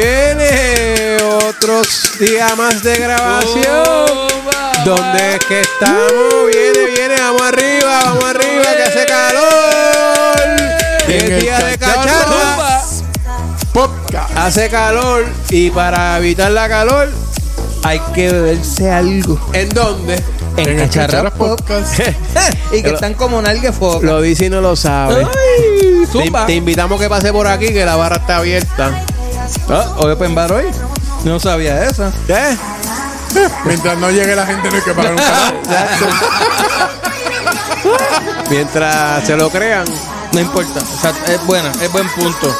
Viene otro día más de grabación. ¿Dónde es que estamos? Viene, viene, vamos arriba, vamos arriba, que hace calor. En Es el día de cacharra. Podcast. Hace calor y para evitar la calor, Hay que beberse algo. ¿en dónde? En, el Cacharra. Podcast. y que están como nalgue foca. Lo dice y no lo sabe. Ay, Te, zumba. te invitamos que pase por aquí, que la barra está abierta. Ah, hoy open bar hoy. No sabía esa. ¿Qué? Mientras no llegue la gente no hay que pagar un carajo. Mientras se lo crean. No importa. O sea, es buena, es buen punto.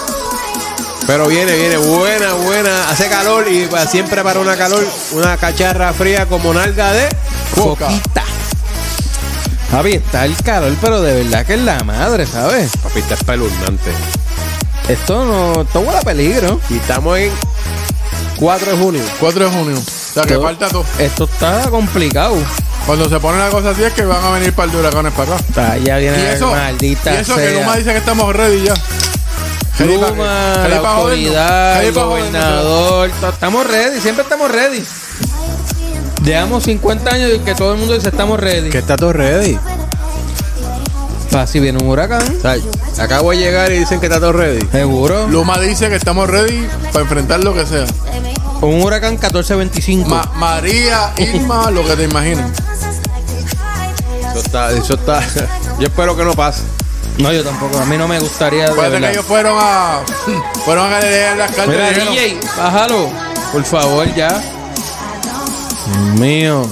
Pero viene, viene, buena, buena. Hace calor y pa- siempre para una calor, una cacharra fría como nalga de. Foca. Foquita. Javi, está el calor, pero de verdad que es la madre, ¿sabes? Papi, está espeluznante. Esto no. Esto huele a peligro. Y estamos en 4 de junio. 4 de junio. O sea que Todo- falta todo. Esto está complicado. Cuando se pone la cosa así es que van a venir par de huracanes para acá. Está, ya viene Y eso, maldita y eso que sea. Luma dice que estamos ready ya. Ready pa' Luma, ready la pa' jodernos. autoridad, Ready el pa' jodernos. gobernador, to- estamos ready, siempre estamos ready. Llevamos 50 años y que todo el mundo dice estamos ready. Que está todo ready. Si viene un huracán, O sea, acabo de llegar y dicen que está todo ready. seguro. Luma dice que estamos ready para enfrentar lo que sea. Un huracán 1425. Ma- María, Irma, lo que te imagines. Eso está, eso está. Yo espero que no pase. no, yo tampoco. A mí no me gustaría. de Acuérdate que ellos fueron a. Fueron a leer las cartas Mira, DJ, bájalo. Por favor, ya. Dios mío.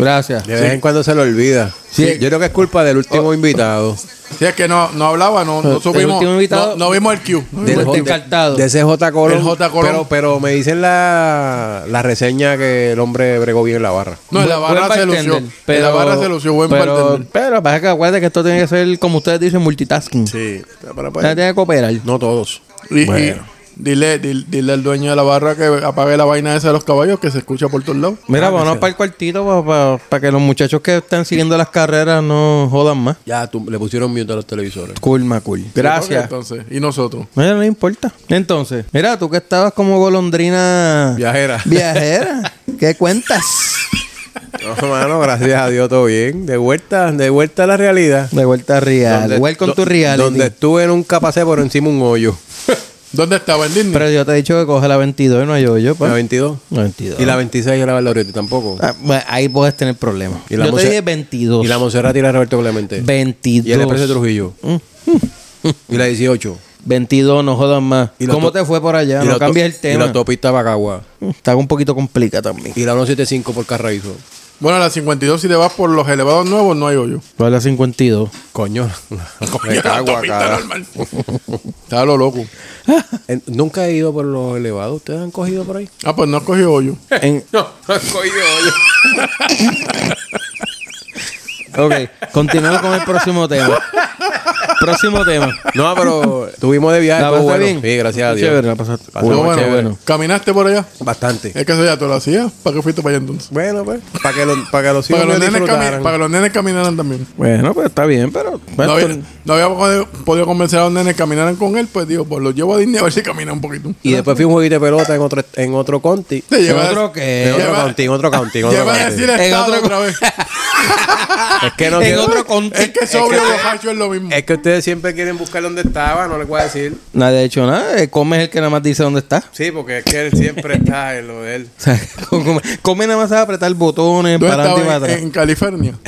Gracias. De vez en cuando se lo olvida. Sí. Yo creo que es culpa del último invitado. Si es que no, no hablaba, no, no supimos. último invitado- no, no vimos el Q. No Del encartado. De ese J. Colón. El J. Colón. Pero, pero me dicen la, la reseña que el hombre bregó bien en la barra. No, en la Buen barra se lució. en la barra se lució, buen pero, bartender. pero pasa que acuérdate que esto tiene que ser, como ustedes dicen, multitasking. Sí. Pero, O sea, tiene que cooperar. no todos. Y, y Bueno. Dile, dile, dile al dueño de la barra que apague la vaina esa de los caballos que se escucha por todos lados. Mira, Ah, vámonos para el cuartito para que los muchachos que están siguiendo las carreras no jodan más. Ya tú, le pusieron mute a los televisores. Cool, ma cool. Gracias. Entonces, y nosotros. Mira, no importa. Entonces, mira, tú que estabas como golondrina Viajera. viajera, ¿qué cuentas? No, mano, gracias a Dios, todo bien. De vuelta, de vuelta a la realidad. De vuelta a real. Donde- Igual con do- tu reality. Donde estuve nunca pasé por encima un hoyo. ¿Dónde estaba en Disney? Pero yo te he dicho que coge la 22 y no hay yo, pues. La 22. La 22. Y la 26 yo la Valoriotti tampoco. Ah, bueno, ahí puedes tener problemas. Y la Yo te dije 22. Y la Monserrat y la Roberto Clemente. 22. Y el Expreso de Trujillo. y la 18. 22, no jodan más. Y ¿Cómo te fue por allá? y No cambies el Y tema. la autopista Bacagua. Está un poquito complicada también. Y la 175 por Carraízo. Bueno, a la 52, si te vas por los elevados nuevos, no hay hoyo. ¿Cuál es la 52? Coño. Coño, Me cago acá. normal. Está lo loco. En- Nunca he ido por los elevados. ¿Ustedes han cogido por ahí? Ah, pues no has cogido hoyo. En- No, no he cogido hoyo. ok, continuamos con el próximo tema. Próximo tema. No, pero estuvimos de viaje. ¿La estuvo pasaste bueno. bien? Sí, gracias a Dios. Chévere, la pasaste. Bueno, chévere. ¿caminaste por allá? Bastante. Es que eso ya te lo hacías. ¿Para qué fuiste para allá entonces? Bueno, pues. Para que, los- para que los Para hijos que, los nenes cami- para que los nenes caminaran también. Bueno, pues está bien, pero. No bueno, había, no había podido, podido convencer a los nenes que caminaran con él, pues digo, pues los llevo a Disney a ver si caminan un poquito. Y después fui a un jueguito de pelota en otro, en otro conti. Te ¿En lleva otro qué? En otro Lleva- county, en otro county, en otro Lleva a county. decir En estado otro- otra vez. Es que no En quiero- otro conti. es que sobrio borracho es lo mismo. Es que ustedes siempre quieren buscar dónde estaba, no les voy a decir. Nadie ha hecho nada. eh, Come es el que nada más dice dónde está. Sí, porque es que él siempre está en lo de él. O sea, come, come nada más a apretar botones ¿Dónde para adelante y para estaba? En, atrás. en California.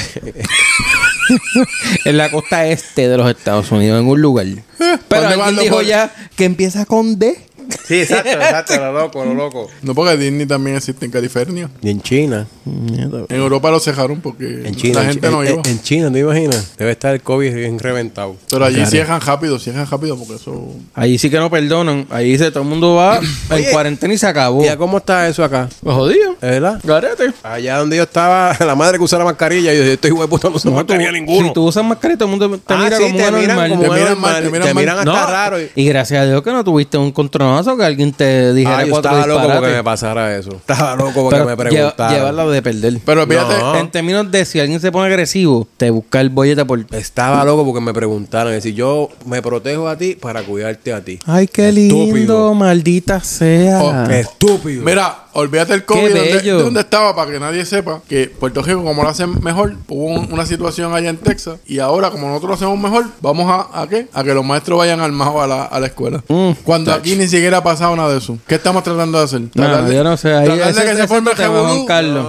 En la costa este de los Estados Unidos, en un lugar. Pero ¿Dónde van alguien dijo ya que empieza con D. Sí, exacto, exacto, lo loco, lo loco. No, porque Disney también existe en California. Y en China. En Europa lo cejaron porque En China. la en gente no iba. en China, ¿no imaginas? Debe estar el COVID bien reventado. Pero allí Claro. cierran rápido, cierran rápido porque eso... Ahí sí que no perdonan. Ahí dice todo el mundo va en cuarentena y se acabó. ¿Y a cómo está eso acá? Lo jodido. ¿Es verdad? Garete. Allá donde yo estaba, la madre que usa la mascarilla, yo dije, estoy hueputa, no usa No, tú- mascarilla ninguno. Si tú usas mascarilla, todo el mundo te Ah, mira sí, como te miran como Te miran mal, te miran te mal. miran hasta No, raro. y- Y gracias a Dios que no tuviste un que alguien te dijera Ah, yo cuatro estaba loco porque me pasara eso. Estaba loco porque Pero me lle- preguntaran. llevarla de perder. Pero fíjate, No. En términos de si alguien se pone agresivo, te busca el bollete por... Estaba loco porque me preguntaron. Es decir, yo me protejo a ti para cuidarte a ti. Ay, qué Estúpido. lindo, maldita sea. Oh, Qué estúpido. Mira, olvídate el COVID. Qué ¿Dónde, bello. dónde estaba? Para que nadie sepa que Puerto Rico, como lo hacen mejor, hubo un- una situación allá en Texas. Y ahora, como nosotros lo hacemos mejor, vamos a, ¿a qué? A que los maestros vayan armados a la, a la escuela. Mm, Cuando aquí ni siquiera ha pasado nada de eso. ¿Qué estamos tratando de hacer? No, de- yo no sé. Ahí, tratar de ese- que se forme el revolú. Carlos.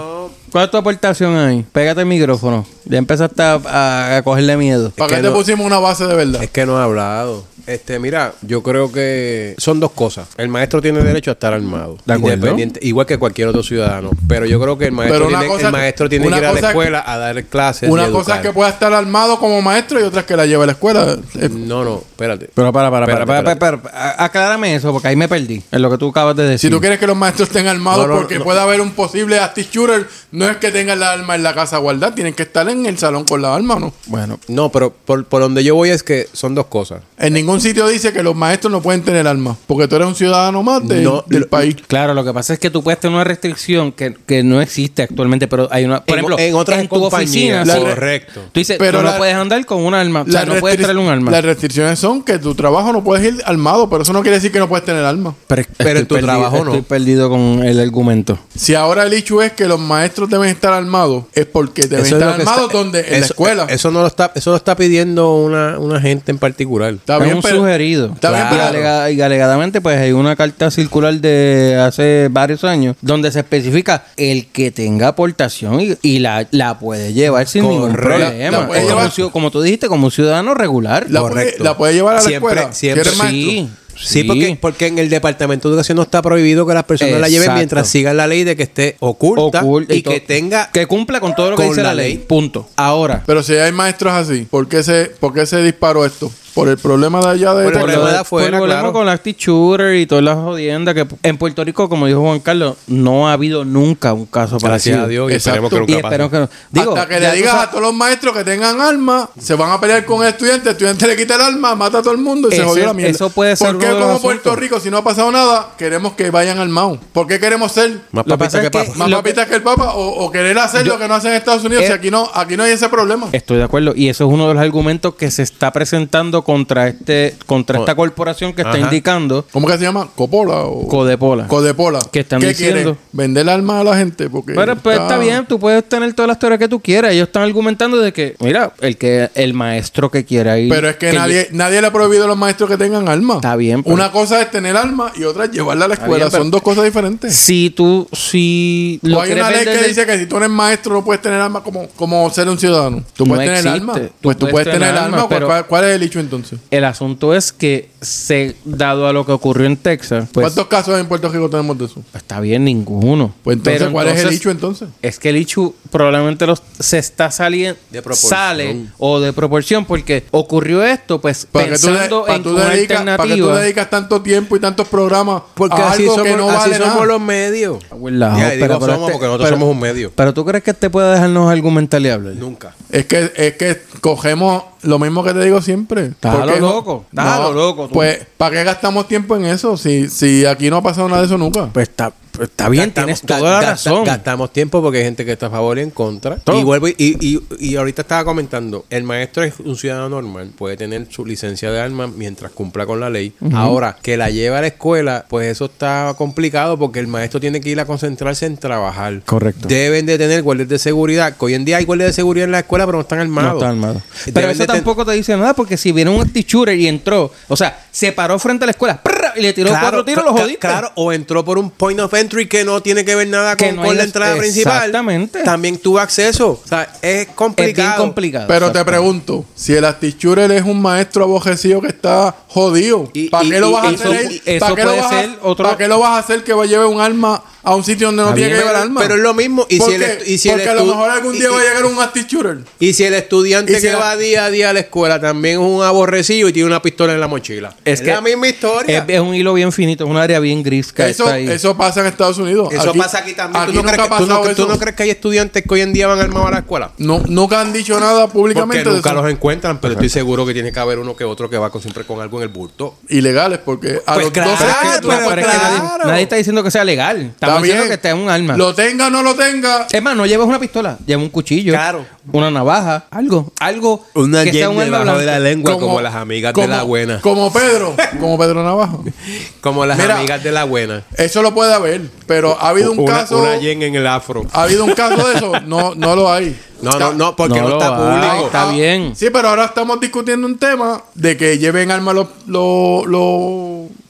¿Cuál es tu aportación ahí? Pégate el micrófono. Ya empezaste a, a- a cogerle miedo. ¿Para Es qué que te pusimos una base de verdad? Es que no he hablado. Este, mira, yo creo que son dos cosas. El maestro tiene derecho a estar armado. De acuerdo. Independiente, igual que cualquier otro ciudadano. Pero yo creo que el maestro tiene, cosa- el maestro tiene que ir a la escuela a dar clases. Una y cosa es que pueda estar armado como maestro y otra es que la lleve a la escuela. Eh, No, no, espérate. Pero para, para, para, Espérate, para, para, para, a- aclárame eso, porque ahí me perdí. En lo que tú acabas de decir. Si tú quieres que los maestros estén armados No, no, porque no. puede haber un posible active shooter, no es que tengan la arma en la casa guardada, tienen que estar en el salón con la arma, ¿no? Bueno, No, pero por, por donde yo voy es que son dos cosas. En ningún sitio dice que los maestros no pueden tener armas, porque tú eres un ciudadano más de- No, del lo- país. claro, lo que pasa es que tú puedes tener una restricción que, que no existe actualmente, pero hay una. Por En- ejemplo, en otras tu oficina, La sí, correcto. Tú dices, Pero tú la- no puedes andar con un arma. O sea, no puedes traer un arma. Las restricciones son que tu trabajo no puedes ir armado, pero eso no quiere decir que no puedes tener arma. pero, pero en estoy tu perdido- trabajo no. Estoy perdido con el argumento. Si ahora el hecho es que los maestros deben estar armados, es porque deben Eso estar armados donde en la escuela. Eso no lo está, eso lo está pidiendo una, una gente en particular. Está es bien, un pero- sugerido. Está bien, y, pero- alega- y alegadamente, pues hay una carta circular de hace varios años donde se especifica el que tenga aportación y, y la, la puede llevar sin ningún problema. La puede Es como, llevar- como tú dijiste, como un ciudadano regular. La puede, Correcto. la puede llevar a la Siempre- escuela. siempre- sí, Sí, porque, porque en el Departamento de Educación no está prohibido que las personas la lleven mientras sigan la ley de que esté oculta, Oculta y, que tenga... que cumpla con todo lo que con dice la, la ley. ley. Punto. Ahora, Pero si hay maestros así, ¿por qué se, por qué se disparó esto? ¿Por el problema de allá de Por el problema de por afuera, el problema claro. con la shooter y todas las jodiendas que en Puerto Rico, como dijo Juan Carlos, no ha habido nunca un caso Gracias parecido. a Dios y Exacto. esperemos que Y nunca pase. espero que no. Digo, Hasta que ya le tú digas sabes- a todos los maestros que tengan armas, se van a pelear con el estudiante, el estudiante le quita el arma, mata a todo el mundo y se Ese- jodió la mierda. eso puede ser ¿Por qué uno de los como Puerto asuntos? Rico, si no ha pasado nada, queremos que vayan armados? ¿Por qué queremos ser Más Lo que papita pasa que es que- papa. más lo papitas que el Papa o, o querer hacer lo que no hacen en Estados Unidos Eh, si aquí no, aquí no hay ese problema? Estoy de acuerdo. Y eso es uno de los argumentos que se está presentando contra este, contra esta corporación que está Ajá. indicando ¿Cómo que se llama? ¿Copola o Codepola. Codepola? Que están ¿Qué diciendo- quiere? ¿Vender armas a la gente? Porque Pero pues, está bien, tú puedes tener todas las teorías que tú quieras. Ellos están argumentando de que, mira, el que el maestro que quiera ir. Pero es que, nadie, nadie le ha prohibido a los maestros que tengan armas. Está bien, pero- Una cosa es tener armas y otra es llevarla a la escuela. bien, pero- Son dos cosas diferentes. Si tú, si lo hay una ley que dice que si tú eres maestro no puedes tener armas como, como ser un ciudadano. Tú No puedes tener armas. Tú Pues tú puedes tener armas. ¿Cuál, pero- cuál- cuál es el hecho entonces? El asunto es que, se, dado a lo que ocurrió en Texas, pues ¿Cuántos casos en Puerto Rico tenemos de eso? está bien ninguno. Pues entonces, Pero ¿cuál es el hecho entonces? Es que el hecho probablemente los, se está saliendo, De proporción. sale o de proporción porque ocurrió esto, pues ¿Para que tú, de- pensando en tú una dedicas, para que tú alternativa. dedicas tanto tiempo y tantos programas Porque a así algo somos, que no así vale somos nada? los medios. Abuela, Ya, y digo pero- pero somos este- porque nosotros pero- somos un medio. Pero tú crees que te puede dejarnos argumentar y hablar? Nunca. Es que, es que cogemos lo mismo que te digo siempre. Estás a lo loco, estás a lo loco. Pues, ¿para qué gastamos tiempo en eso? Si, si aquí no ha pasado nada de eso nunca. Pues está, está bien, Gastamos- tienes toda la razón. Gastamos tiempo porque hay gente que está a favor y en contra. Todo. Y vuelvo y, y, y ahorita estaba comentando, el maestro es un ciudadano normal, puede tener su licencia de armas mientras cumpla con la ley. Ahora, que la lleve a la escuela, pues eso está complicado porque el maestro tiene que ir a concentrarse en trabajar. Correcto. Deben de tener guardias de seguridad, que hoy en día hay guardias de seguridad en la escuela, pero no están armados. No está armado. Deben Pero eso tampoco te dice nada porque si viene un shooter y entró, o sea, se paró frente a la escuela y le tiró cuatro tiros, lo jodiste. Claro, o entró por un point of entry que no tiene que ver nada Que con, no con hay la entrada principal. Exactamente. También tuvo acceso. O sea, es es bien complicado. complicado. Pero te pregunto, si el astichurer es un maestro abojecido que está jodido, ¿para qué lo vas a hacer? ¿Para qué lo vas a- ser otro- ¿Para qué lo vas a hacer que va a llevar un arma a un sitio donde no tiene que llevar pero, armas. pero es lo mismo. Y ¿Por si el, y si el Porque a lo mejor algún día y- va a llegar un active shooter. Y si el estudiante si que la- va día a día a la escuela también es un aborrecido y tiene una pistola en la mochila. Es, que la misma historia. Es, es un hilo bien finito, es un área bien gris que Eso, está ahí. eso pasa en Estados Unidos. Eso pasa aquí también. ¿Tú, no crees que, tú, no, tú crees que hay estudiantes que hoy en día van armados a la escuela? No, nunca han dicho nada Porque públicamente de nunca eso. los encuentran, pero estoy seguro que tiene que haber uno que otro que va con, siempre con algo en el bulto. Ilegales, porque a Pues los claro, 12 años tú no pero puedes Pero es que nadie, claro. nadie está diciendo que sea legal. Está bien. que esté un arma. Lo tenga o no lo tenga. Es más, no lleves una pistola, lleva un cuchillo, Claro. una navaja, algo, algo Una que sea un arma blanca. lengua como, las amigas de la buena. Como Pedro. Como Pedro Navajo. Como las Mira, amigas de la buena. Eso lo puede haber. Pero ha habido un una, caso. una yen en el afro. ¿Ha habido un caso de eso? No, no lo hay. No, no, no, porque no, No está público. hay. Está bien. Sí, pero ahora estamos discutiendo un tema de que lleven armas los, los, los,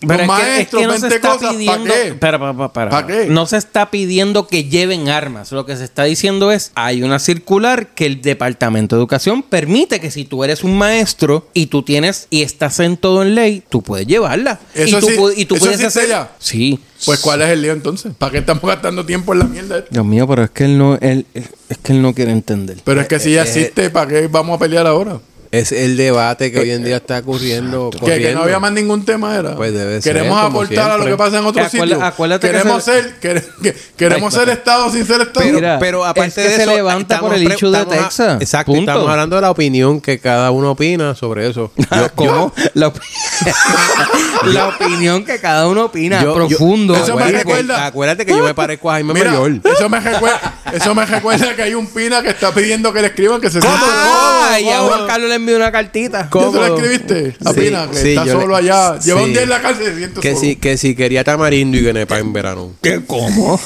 Pero los es que- maestros, es que no se 20 está cosas. ¿Para pidiendo. qué? Para, para, para. ¿Pa' qué? No se está pidiendo que lleven armas. Lo que se está diciendo es: hay una circular que el Departamento de Educación permite que si tú eres un maestro y tú tienes y estás en todo en ley, tú puedes llevarla. Eso y tú, sí- y tú eso puedes hacer. ya. Sí. Pues, ¿cuál es el lío entonces? ¿Para qué estamos gastando tiempo en la mierda? esta? Dios mío, pero es que él no, él, él- es que él no quiere entender. Pero es que si ya existe, ¿para qué vamos a pelear ahora? Es el debate que hoy en día está ocurriendo. Que, no había más ningún tema era. Pues debe ser, Queremos aportar a lo que pasa en otros sitios. acuérdate que queremos se- ser, quere- que- queremos Ay, ser Estado sin ser Estado. Pero, Mira, pero aparte es que de se eso, levanta estamos por el issue de Texas. exacto, Punto. estamos hablando de la opinión que cada uno opina sobre eso. Yo- ¿Cómo? La, op- la opinión que cada uno opina, yo- yo- profundo. Eso me acuérdate, recuerda- que, acuérdate que yo me parezco a Jaime Mira, Mayor. eso me, recuerda, eso me recuerda que hay un pina que está pidiendo que le escriban que se siente Ah, y a cómodo. Juan Carlos le envió una cartita. ¿Ya tú cómodo. le escribiste? A Sí, Pina, que sí, está yo le- solo allá. Lleva sí. un día en la cárcel y se siente Que solo. si, que si quería tamarindo y guinepa en verano. ¿Qué? ¿Cómo?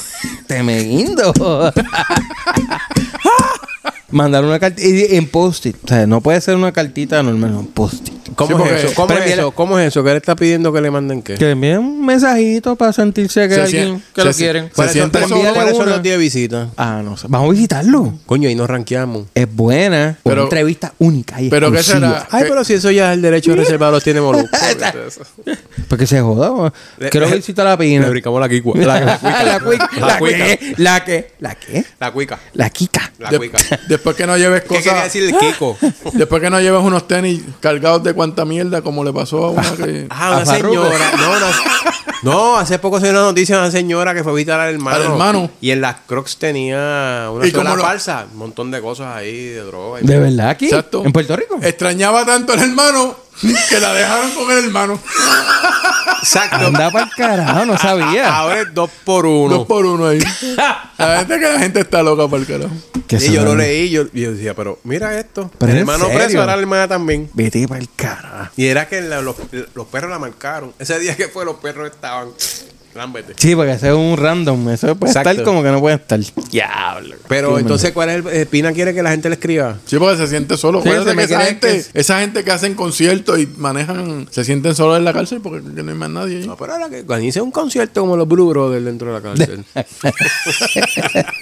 Te me guindo. Mandar una cartita en post-it. O sea, no puede ser una cartita normal, no, post-it. ¿Cómo Sí, es eso? ¿Cómo es eso? ¿Cómo es eso? ¿Qué le está pidiendo que le manden qué? Que le envíen un mensajito para sentirse que Se alguien sien- que se lo quieren. se ¿Cuáles son, siente cuáles solo. son- cuáles son una. los días de visita? Ah, no sé. Vamos a visitarlo. Coño, ahí nos ranqueamos. Es buena. Pero- una entrevista única y pero ¿qué exclusiva. será? Ay, ¿Qué? pero si eso ya es el derecho reservado los tiene Molusco. Porque se joda. Le- Quiero le- visitar la Le pina. brincamos la quicua. La, La, cuica. la. La cuica. que. La que. La que. La cuica. La Kika. La cuica. Después que no lleves ¿Qué quería cosas. decir el Kiko? Después que no lleves unos tenis cargados de cuanta mierda, como le pasó a una que. Ah, una señora. No, una- no, hace poco se dio una noticia de una señora que fue a visitar al hermano. Al hermano. Y en las crocs tenía una ¿Y sola cómo lo- falsa. Un montón de cosas ahí, de droga. y- ¿De verdad aquí? Exacto. ¿En Puerto Rico? Extrañaba tanto al hermano que la dejaron con el hermano. Exacto. Anda para el carajo, no sabía. Ahora es dos por uno. Dos por uno ahí. La gente que la gente está loca para el carajo. Y yo lo leí yo, y yo decía, pero mira esto. Pero el ¿en hermano serio? preso, ahora la hermana también. Vete para el carajo. Y era que la- los, los perros la marcaron. Ese día que fue, los perros estaban. Lámbete. Sí, porque ese es un random. Eso puede Exacto. estar como que no puede estar. Diablo. Pero Sí, entonces, ¿cuál es el. eh, Pina quiere que la gente le escriba? Sí, porque se siente solo. Sí, Acuérdate se me que esa gente, que- esa gente que hacen conciertos y manejan, se sienten solos en la cárcel porque no hay más nadie ahí. No, pero ahora que organice un concierto como los Blue Brothers dentro de la cárcel.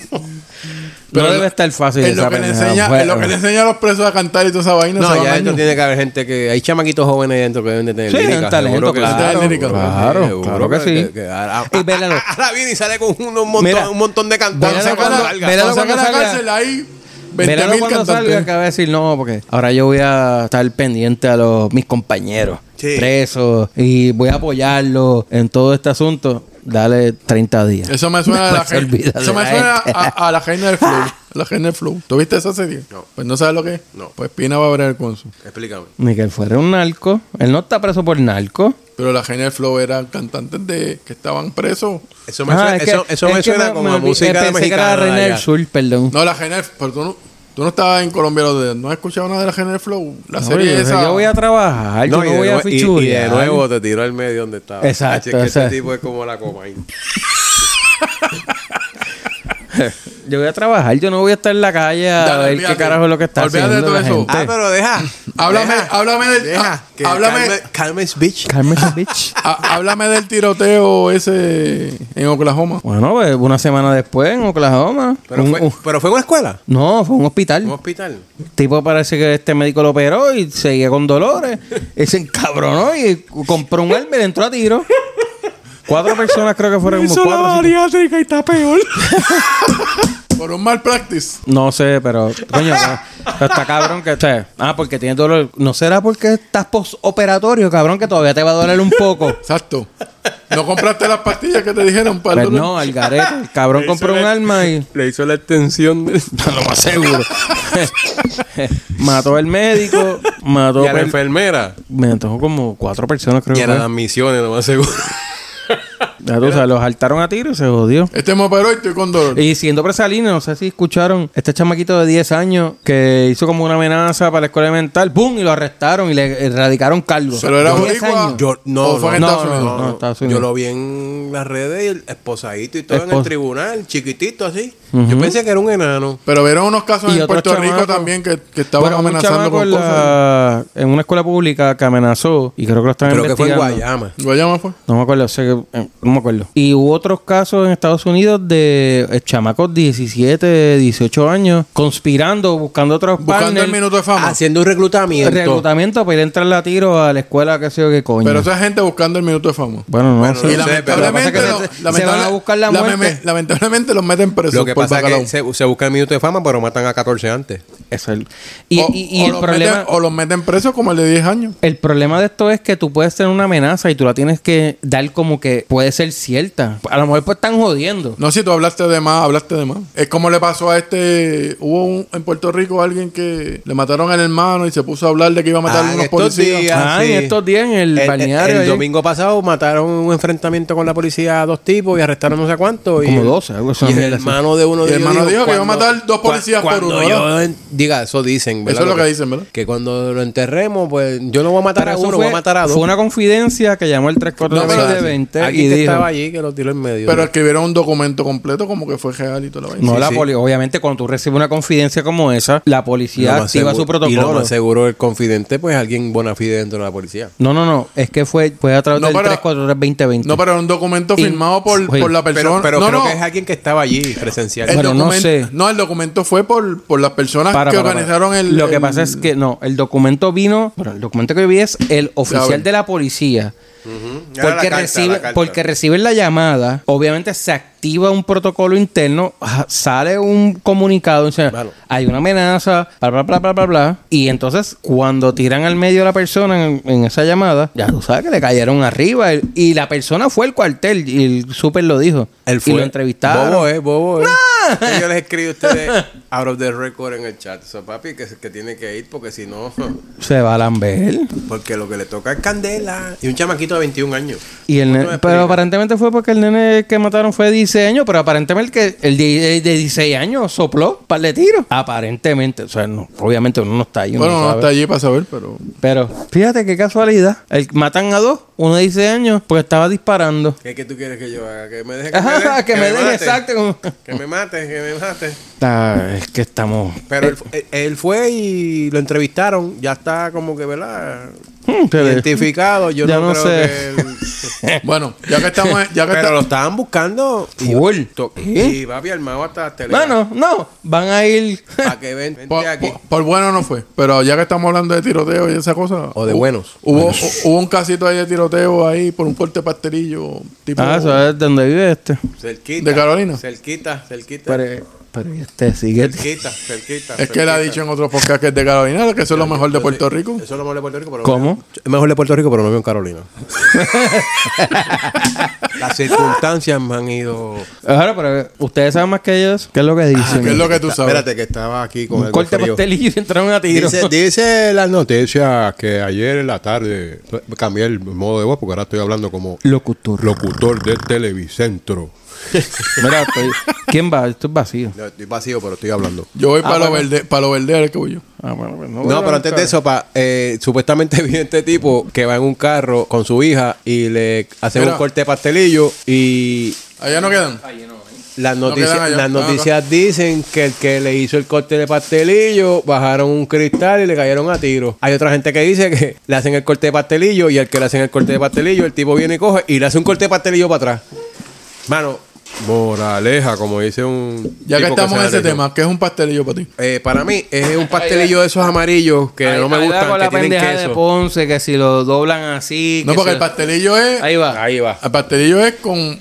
No Pero debe estar fácil Es lo, que le enseña, Bueno. es lo que le enseña a los presos a cantar y toda esa vaina. No, ya dentro tiene que haber gente que. Hay chamaquitos jóvenes dentro que deben de tener Sí, lírica, tienen talento, claro. Claro, seguro claro que sí. Ahora, Y vélalo. ahora viene y sale con un, un montón, Mira, un montón de cantantes. Vélalo cuando la, salga. vélalo cuando saca cuando la salga. cárcel hay 20 Verano mil cuando salga que va a decir no, porque ahora yo voy a estar pendiente a los mis compañeros Sí. presos y voy a apoyarlos en todo este asunto. Dale 30 días. Eso me suena, a la, eso me suena gente. a, a la reina del flow. La del flow. ¿Tú viste esa serie? No. Pues no sabes lo que es. No. Pues Pina va a ver con eso. Explícame. Ni que él fuera un narco. Él no está preso por narco. Pero la del flow eran cantantes de que estaban presos. Eso me Ah, suena, es que- eso, eso es me suena como a olvidé- música de Pensé que era mexicana. sur, perdón. No, la del pero tú no, tú no estabas en Colombia. ¿No has escuchado nada de la del flow? La No, serie yo, esa. yo voy a trabajar, yo No, y, no de voy a nue- y- y, de nuevo te tiró al medio donde estaba. Exacto, Es que o sea. este tipo es como la coma. Yo voy a trabajar, yo no voy a estar en la calle a Dale, ver olvídate. qué carajo es lo que está Olvídate de haciendo todo la eso. gente. Ah, pero deja. Háblame, deja, háblame del. Deja. que háblame, Carmen- Carmen's Beach. Carmen bitch. ah, háblame del tiroteo ese en Oklahoma. Bueno, pues una semana después en Oklahoma. Pero, un- fue, un- pero fue en una escuela. no, fue un hospital. Un hospital. tipo parece que este médico lo operó y seguía con dolores. y se encabronó y compró un arma y le entró a tiro. Cuatro personas creo que fueron como Hizo la cuatro. cinco. bariátrica y está peor. Por un mal practice. No sé, pero coño, pero está cabrón que, sea, ah, porque tiene dolor. ¿No será porque estás postoperatorio, cabrón, que todavía te va a doler un poco? Exacto. ¿No compraste las pastillas que te dijeron para el Pues dolor? no, al garete. El cabrón Le compró un la- arma y Le hizo la extensión de... lo más seguro. mató al médico, mató y a la per- enfermera. Me mató como cuatro personas, creo Y que a las fue. admisiones, lo más seguro. Ya tú sabes, los saltaron a tiro y se jodió. Este me operó y estoy con dolor. Y siendo presalina, no sé si escucharon, este chamaquito de 10 años que hizo como una amenaza para la escuela elemental, ¡pum! Y lo arrestaron y le erradicaron cargos. Pero era 10 boricua. Yo, no, ¿O fue en no, Estados no, Unidos? no, No, Estados Unidos. Yo lo vi en las redes y el esposadito y todo en el tribunal, chiquitito así. Yo pensé que era un enano. Pero vieron unos casos Y en Puerto Rico chamacos. también que, que estaban Bueno, amenazando chamaco con en, cosas. la- en una escuela pública que amenazó y creo que lo estaban Creo que fue en investigando. Guayama. Guayama fue. No me acuerdo, sé que, eh, no me acuerdo. Y hubo otros casos en Estados Unidos de eh, chamacos 17, 18 años conspirando, buscando otros Buscando el partners, minuto de fama. Haciendo un reclutamiento. reclutamiento para ir a entrarle a tiro a la escuela, que sé yo qué coño. Pero esa gente buscando el minuto de fama. bueno, no Bueno, sé. Y no sé, pero Lo lamentablemente, lo- se- van a buscar la la muerte. lamentablemente los meten presos Lo que por pasa que se, se busca el minuto de fama, pero matan a 14 antes. Eso es el- y, o, y- y o el los problema... meten, o los meten presos como el de 10 años. El problema de esto es que tú puedes tener una amenaza y tú la tienes que dar como que puede ser cierta. A lo mejor pues están jodiendo. No, si tú hablaste de más, hablaste de más. Es como le pasó a este. Hubo un- en Puerto Rico alguien que le mataron al hermano y se puso a hablar de que iba a matar Ah, a unos estos policías. días. Ah, sí. en estos días en el, El, balneario. el domingo pasado mataron un enfrentamiento con la policía a dos tipos y arrestaron no sé cuántos. y Como el- 12, algo así. Y el hermano de uno ellos hermano dijo que iba a matar dos policías por uno, yo diga, eso dicen, ¿verdad? Eso es lo que dicen, ¿verdad? Que cuando lo enterremos, pues yo no voy a matar Pero a uno, fue, voy a matar a dos. fue una confidencia que llamó el No, pero- 3420 y dijo... estaba allí que lo tiró en medio. Pero escribieron un documento completo como que fue real y toda la vaina. No, Sí, la sí. poli- obviamente cuando tú recibes una confidencia como esa, la Lo policía activa su seguro- Y lo protocolo. más seguro, el confidente, pues alguien bona fide dentro de la policía. No, no, no. Es que fue, fue a través No, del pero- 343-2020. No, pero era un documento firmado por, la Pero, persona. pero no, creo no. que es alguien que estaba allí presencial. Bueno, no sé. No, el documento fue por, por las personas Para, que para, para. organizaron el. Lo que pasa es que no, el documento vino, bueno, el documento que yo vi es el oficial de la policía. Porque, carta, recibe, porque reciben la llamada, obviamente se activa un protocolo interno, ah, sale un comunicado, o sea, Claro. hay una amenaza, bla, bla, bla, bla, bla, bla. Y entonces, cuando tiran al medio a la persona en, en esa llamada, ya tú sabes que le cayeron arriba. y la persona fue al cuartel y el súper lo dijo. Él fue. Y lo entrevistaron. Bobo, eh, bobo, eh. Que Yo les escribo a ustedes out of the record en el chat. So, papi, que, que tiene que ir porque si no... Se va a lamber. Porque lo que le toca es candela. Y un chamaquito de 21 años. Y el ¿Cómo nene- tú me pero aparentemente fue porque el nene que mataron fue de 16 años, pero aparentemente el que el de, de 16 años sopló par de tiros. Aparentemente, o sea, no, obviamente uno no está ahí. uno Bueno, no no sabe. está allí para saber, pero. Pero fíjate qué casualidad. El, matan a dos, uno de 16 años, porque estaba disparando. ¿Qué, qué tú quieres que yo haga? Que me deje que Ajá, me, que me deje exacto. como- Que me mate, que me mate. Es que estamos. Pero él, él- fue y lo entrevistaron. Ya está como que, ¿verdad? Hmm, pero- Identificado. Yo Ya no, no creo sé. que él- Bueno, ya que estamos. Ya que Pero está- lo estaban buscando. Y, Full. ¿Eh? y papi armado hasta tele. Bueno, no, van a ir. Para que ven, por, aquí. por- por bueno no fue. Pero ya que estamos hablando de tiroteo y esa cosa. O de buenos. Hubo, hu- hubo un casito ahí de tiroteo ahí por un corte pastelillo. Tipo. ah, eso es donde vive este. Cerquita. ¿De Carolina? Cerquita, cerquita. Pero, pero este sigue. cerquita, cerquita. Es que él ha dicho en otros podcasts que es de Carolina, que eso es lo mejor de Puerto Rico. Eso es lo mejor de Puerto Rico, pero ¿Cómo? Es mejor de Puerto Rico, pero no vivo en Carolina. Las circunstancias me han ido. Ahora, pero ustedes saben más que ellos. ¿Qué es lo que dicen? ¿Qué es lo que tú sabes? Espérate, que estaba aquí con Un el corte pastelillo y entraron a tiro. Dice, dice las noticias que ayer en la tarde cambié el modo de voz porque ahora estoy hablando como Locutor. locutor de Televicentro. Mira, estoy- ¿quién va? Esto es vacío. No, Estoy vacío, pero estoy hablando. Yo voy Ah, para lo verde, para lo verde al yo. Ah, bueno, pues No, pero antes de eso, pa, eh, supuestamente viene este tipo que va en un carro con su hija y le Mira. un corte de pastelillo y Allá no quedan. las No noticias, las quedan noticias dicen que el que le hizo el corte de pastelillo bajaron un cristal y le cayeron a tiro. Hay otra gente que dice que le hacen el corte de pastelillo y al que le hacen el corte de pastelillo, el tipo viene y coge y le hace un corte de pastelillo para atrás. Mano, Moraleja, como dice un. Ya que estamos en ese tema, ¿qué es un pastelillo para ti? Eh, para mí es un pastelillo de esos amarillos que Ahí- no me gustan, con que la tienen pendeja de queso. Ponce, que si lo doblan así. No, que porque se- el pastelillo es. Ahí va. Ahí va. El pastelillo es con,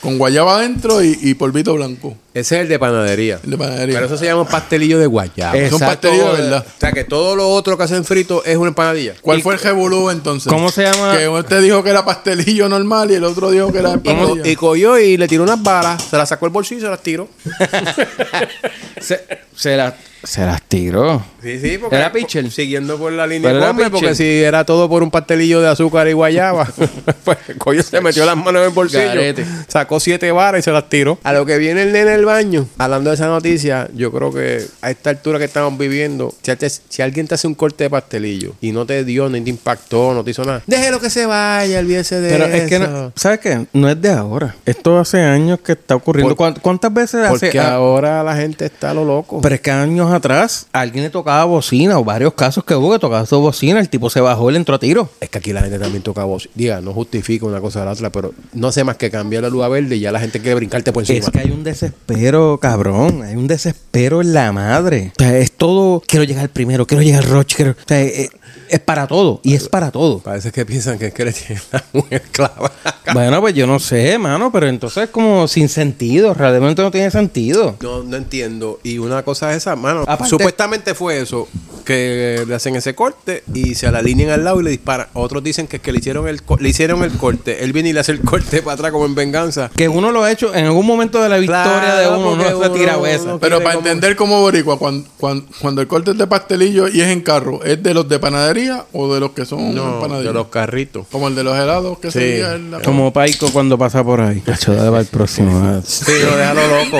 con guayaba adentro y, y polvito blanco. Ese es el de panadería. El de panadería. Pero eso se llama pastelillo de guayaba. Eh, es un exacto, pastelillo de verdad. O sea que todo lo otro que hacen frito es una empanadilla. ¿Cuál fue el revolú entonces? ¿Cómo se llama? Que usted dijo que era pastelillo normal y el otro dijo que era empanadilla. y cogió y le tiró unas balas, se las sacó el bolsillo y se las tiró. Se, se, la- se las tiró. Sí, sí, porque ¿Era pitcher? Siguiendo por la línea de pitcher. porque si era todo por un pastelillo de azúcar y guayaba, pues coño se metió las manos en el bolsillo, Garete. sacó siete varas y se las tiró. A lo que viene el nene del baño, hablando de esa noticia, yo creo que a esta altura que estamos viviendo, si, te- si alguien te hace un corte de pastelillo y no te dio, ni te impactó, no te hizo nada, déjelo que se vaya, olvídese de Pero eso. es que, no, ¿sabes qué? No es de ahora. Esto hace años que está ocurriendo. Por- ¿Cuán- ¿Cuántas veces Porque hace? ah, ahora la gente está a lo loco. pero es que años atrás alguien le tocaba bocina o varios casos que hubo que tocaba su bocina, el tipo se bajó y le entró a tiro. Es que aquí la gente también toca voz. Diga, no justifica una cosa a la otra, pero no hace más que cambiar la luz a verde y ya la gente quiere brincarte por encima. Es que hay un desespero, cabrón. Hay un desespero en la madre. O sea, es todo. Quiero llegar primero, quiero llegar Roche. Quiero, o sea, es, es para todo. Y es para todo. Parece que piensan que es que le tienen la mujer clava. Bueno, pues yo no sé, mano, pero entonces es como sin sentido. Realmente no tiene sentido. No, no entiendo. Y una cosa es esa, mano. Aparte- supuestamente fue eso, que le hacen ese corte y se la alinean al lado y le disparan. Otros dicen que es que le hicieron el, co- le hicieron el corte. Él viene y le hace el corte para atrás como en venganza. Que uno lo ha hecho en algún momento de la victoria Claro, de uno, porque no se uno- tira uno- esa. Pero para como- entender como boricua, cuando, cuando, cuando el corte es de pastelillo y es en carro, ¿es de los de panadería o de los que son No, de los carritos. Como el de los helados, que Sí. sería el... Como Paico cuando pasa por ahí. Cacho, dale para el próximo. Sí, no, déjalo loco.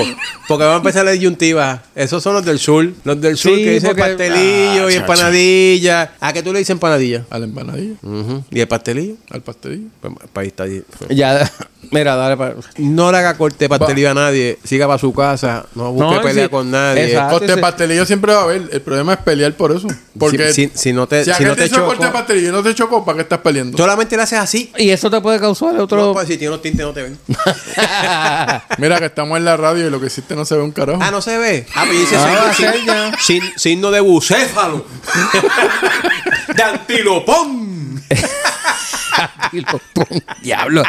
Porque va a empezar la disyuntiva. Esos son los del sur. Los del sur Sí, que dicen pastelillo Ah, y empanadilla. ¿A qué tú le dices empanadilla? A la empanadilla. ¿Y el pastelillo? al pastelillo. Pues, país está ahí. Ya, mira, dale para. No le haga corte de pastelillo a nadie. Siga para su casa. No busque No, pelea sí. con nadie. Exacto. corte de ese- pastelillo siempre va a haber. El problema es pelear por eso. Porque Si, si- si no te, si no te te hizo corte de pastelillo y no te chocó, ¿para qué estás peleando? solamente le haces así. Y eso te puede causar otro. No, pues, si tiene unos tintes no te ven. Mira que estamos en la radio y lo que hiciste no se ve un carajo. ah, no se ve. Ah, pues dice Ah, signo, ser ya. Sin- signo de bucéfalo. de antilopón. Diablo.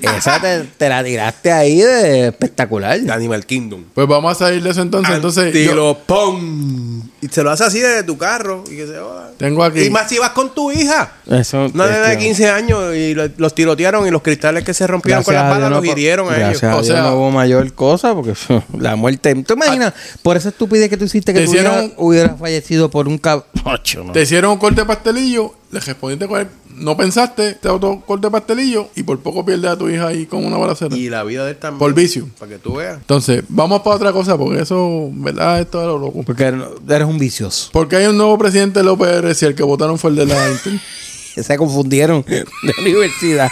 Esa te, te la tiraste ahí de espectacular. De Animal Kingdom. Pues vamos a salir de eso entonces. Entonces, yo Antilopón. Y se lo hace así desde tu carro y que se joda. tengo aquí. Y más si vas con tu hija. Eso, Una nena de este, 15 años y lo- los tirotearon y los cristales que se rompieron con las balas los hirieron a ellos. A O Dios sea- no hubo mayor cosa porque la muerte. ¿Tú imaginas? por esa estupidez que tú hiciste que Te tú hicieron- hubieras, fallecido por un cab... Ocho, no. Te hicieron un corte de pastelillo, le respondiste con él. No pensaste, te otro corte de pastelillo y por poco pierdes a tu hija ahí con una balacera. Y la vida de él también. Por vicio. Para que tú veas. Entonces, vamos para otra cosa porque eso, ¿verdad? Esto es lo loco. Porque eres un vicioso. Porque hay un nuevo presidente de la UPR si el que votaron fue el de la. Se confundieron de universidad.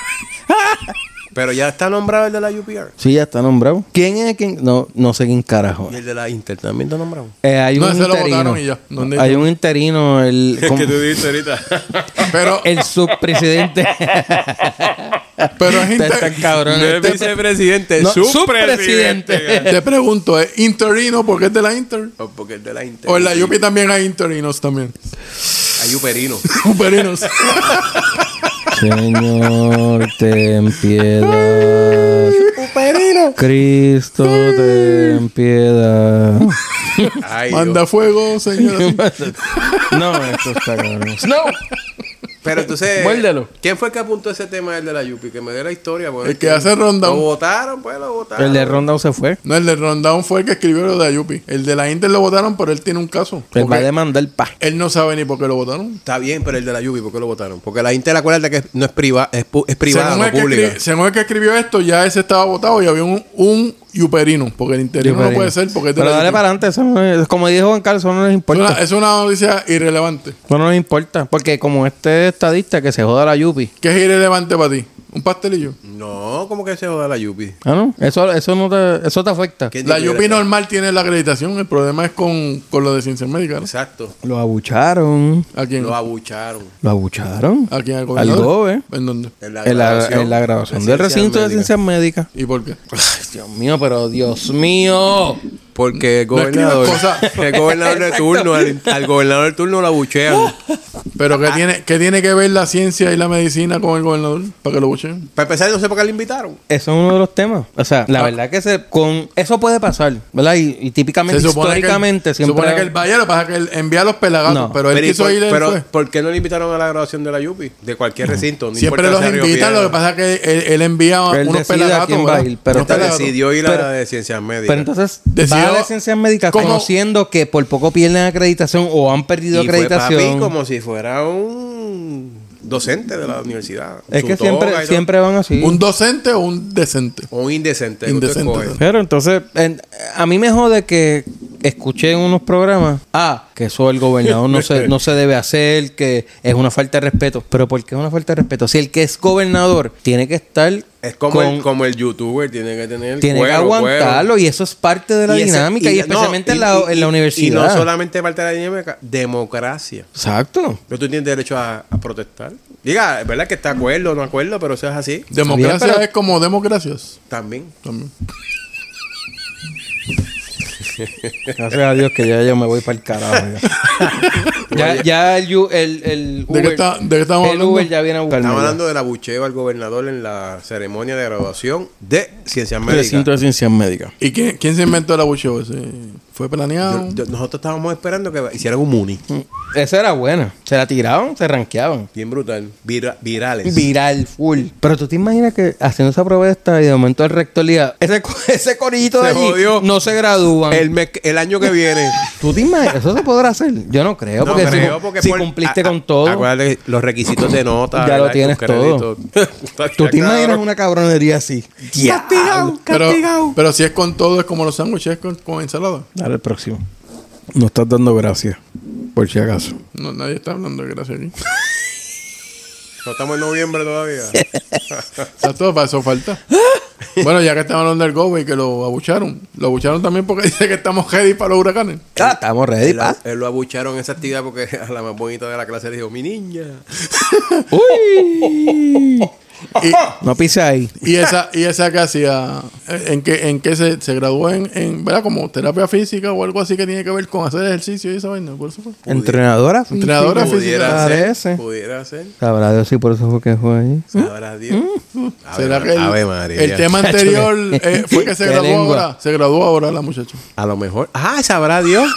Pero ya está nombrado el de la UPR. Sí, ya está nombrado. ¿Quién es quién? No, no sé quién carajo. Y el de la Inter también está nombrado. Eh, hay No, un ese lo interino. votaron y ya. ¿Dónde hay un interino, el, como- dices ahorita. Pero, el subpresidente. pero es inter- cabrón. No es Este- vicepresidente, es No, subpresidente. subpresidente. te pregunto, ¿es interino porque es de la Inter? O porque el de la Inter. ¿O en la UPI también hay interinos también? Hay uperino. Uperinos. Señor, ten piedad. Cristo, ten piedad. Ay, Manda Dios. fuego, señor. No, esto está cabrón. No. Pero entonces. Muérdelo. ¿Quién fue el que apuntó ese tema del de la UPI? Que me dé la historia. pues. El que hace rundown. Lo votaron, pues lo votaron. El de Ronda se fue. No, el de Rondown fue el que escribió lo de Ayupi. El de la Inter lo votaron, pero él tiene un caso. Él va a demandar pa. él no sabe ni por qué lo votaron. Está bien, pero el de la UPI, ¿por qué lo votaron? Porque la Inter, acuérdate que no es, priva, es, pu- es privada, según, no el que pública. escri- según el que escribió esto, ya ese estaba votado y había un, un yuperino. Porque el interino no puede ser porque es de Pero la dale para adelante. Eso no es- como dijo Juan Carlos, eso no nos es, importa. una, es una noticia irrelevante. Eso no nos importa. Porque como este estadista que se joda la Yupi. ¿Qué es irrelevante para ti? Un pastelillo. No, como que se joda la Yupi. Ah, no. Eso, eso no te, eso te afecta. ¿Quién La dijo UPI que- normal tiene la acreditación. El problema es con, con lo de ciencias médicas. ¿no? Exacto. Lo abucharon. ¿A quién? Lo abucharon. Lo abucharon. ¿A quién? ¿Al Al? GOBE. ¿En dónde? En la En la, graduación, en la grabación de del recinto de ciencias médicas. ¿Y por qué? Ay, Dios mío, pero Dios mío. Porque el No gobernador, cosas. el gobernador de turno, al, al gobernador de turno lo abuchean. ¿Pero qué, tiene, qué tiene que ver la ciencia y la medicina con el gobernador? Para que lo buchen. Para empezar, no sé por qué le invitaron. Eso es uno de los temas. O sea, la Ah. verdad que se, con eso puede pasar, ¿verdad? Y, y típicamente, Se históricamente, que él, siempre. supone que lo que pasa es que él envía a los pelagatos, No. pero él Pero, ¿y quiso por, ir pero. ¿por qué no le invitaron a la graduación de la Yupi? De cualquier recinto. no Siempre los invitan, lo que pasa es que él, él envía Él unos pelagatos. quién va a ¿verdad? ir, pero Unos Esta pelagatos. decidió ir a la de ciencias médicas. Pero entonces, Decidió- va a la ciencias médicas ¿Cómo? conociendo que por poco pierden acreditación o han perdido y fue acreditación. papi como si fuera un docente de la universidad. es Su que siempre, siempre van así. ¿Un docente o un decente? O un indecente. Indecente. Pero entonces, en- a mí me jode que escuché en unos programas, ah, que eso el gobernador no se, no se debe hacer, que es una falta de respeto. Pero ¿por qué es una falta de respeto? Si el que es gobernador tiene que estar Es como, con- el, como el youtuber, tiene que tener tiene cuero, que aguantarlo cuero. y eso es parte de la dinámica y, especialmente y- en, la, y- en la universidad. Y no solamente parte de la dinámica, democracia. Exacto. Pero tú tienes derecho a, a protestar. Diga, es verdad que está de acuerdo o no acuerdo, pero eso es así. Democracia pero- es como democracias. También. También. Gracias a Dios que ya yo me voy para el carajo. Ya, ya, ya el, el, el ¿De qué está- de qué estamos el hablando? Uber ya viene a buscarme. Estamos hablando del abucheo al gobernador en la ceremonia de graduación de ciencias Recinto médicas. de ciencias médicas. ¿Y quién, quién se inventó el abucheo ese? ¿Fue planeado? Yo- yo- nosotros estábamos esperando que hicieran un muni. Esa era buena. Se la tiraban, se ranqueaban. Bien brutal. Vira- virales. Viral, full. Pero tú te imaginas que haciendo esa propuesta y de momento el rector le diga, ese, co- ese corillito Se de allí jodió. no se gradúan. el, mes- el año que viene. ¿Tú te imaginas? ¿Eso se podrá hacer? Yo no creo. No porque si- creo, porque si, por- cumpliste a- a- con todo. Acuérdate, los requisitos de nota. Ya lo ¿verdad? tienes Tus créditos. ¿Tú te imaginas una cabronería así? Castigado, Pero, castigado. pero si es con todo, es como los sándwiches con, con ensalada. Dale el próximo. No estás dando gracias, por si acaso. No, nadie está hablando de gracia aquí. No estamos en noviembre todavía. Exacto, para eso falta. Bueno, ya que estamos hablando del Gobe y que lo abucharon. Lo abucharon también porque dice que estamos ready para los huracanes. Ah, estamos ready, Él, pa. él lo abucharon en esa actividad porque a la más bonita de la clase le dijo, mi niña. Uy. Y, No pise ahí. y esa, y esa que hacía, ¿en qué, en qué se, se graduó en, en, ¿verdad? Como terapia física o algo así que tiene que ver con hacer ejercicio y esa vaina. Por eso fue. Entrenadora física. Entrenadora física. Pudiera ser. Pudiera ser. Sabrá Dios si por eso fue que fue ahí. Sabrá Dios. Ave, ¿Será que el, Ave María. el tema anterior eh, fue que se graduó lengua. ahora? Se graduó ahora la muchacha. A lo mejor. Ah, sabrá Dios.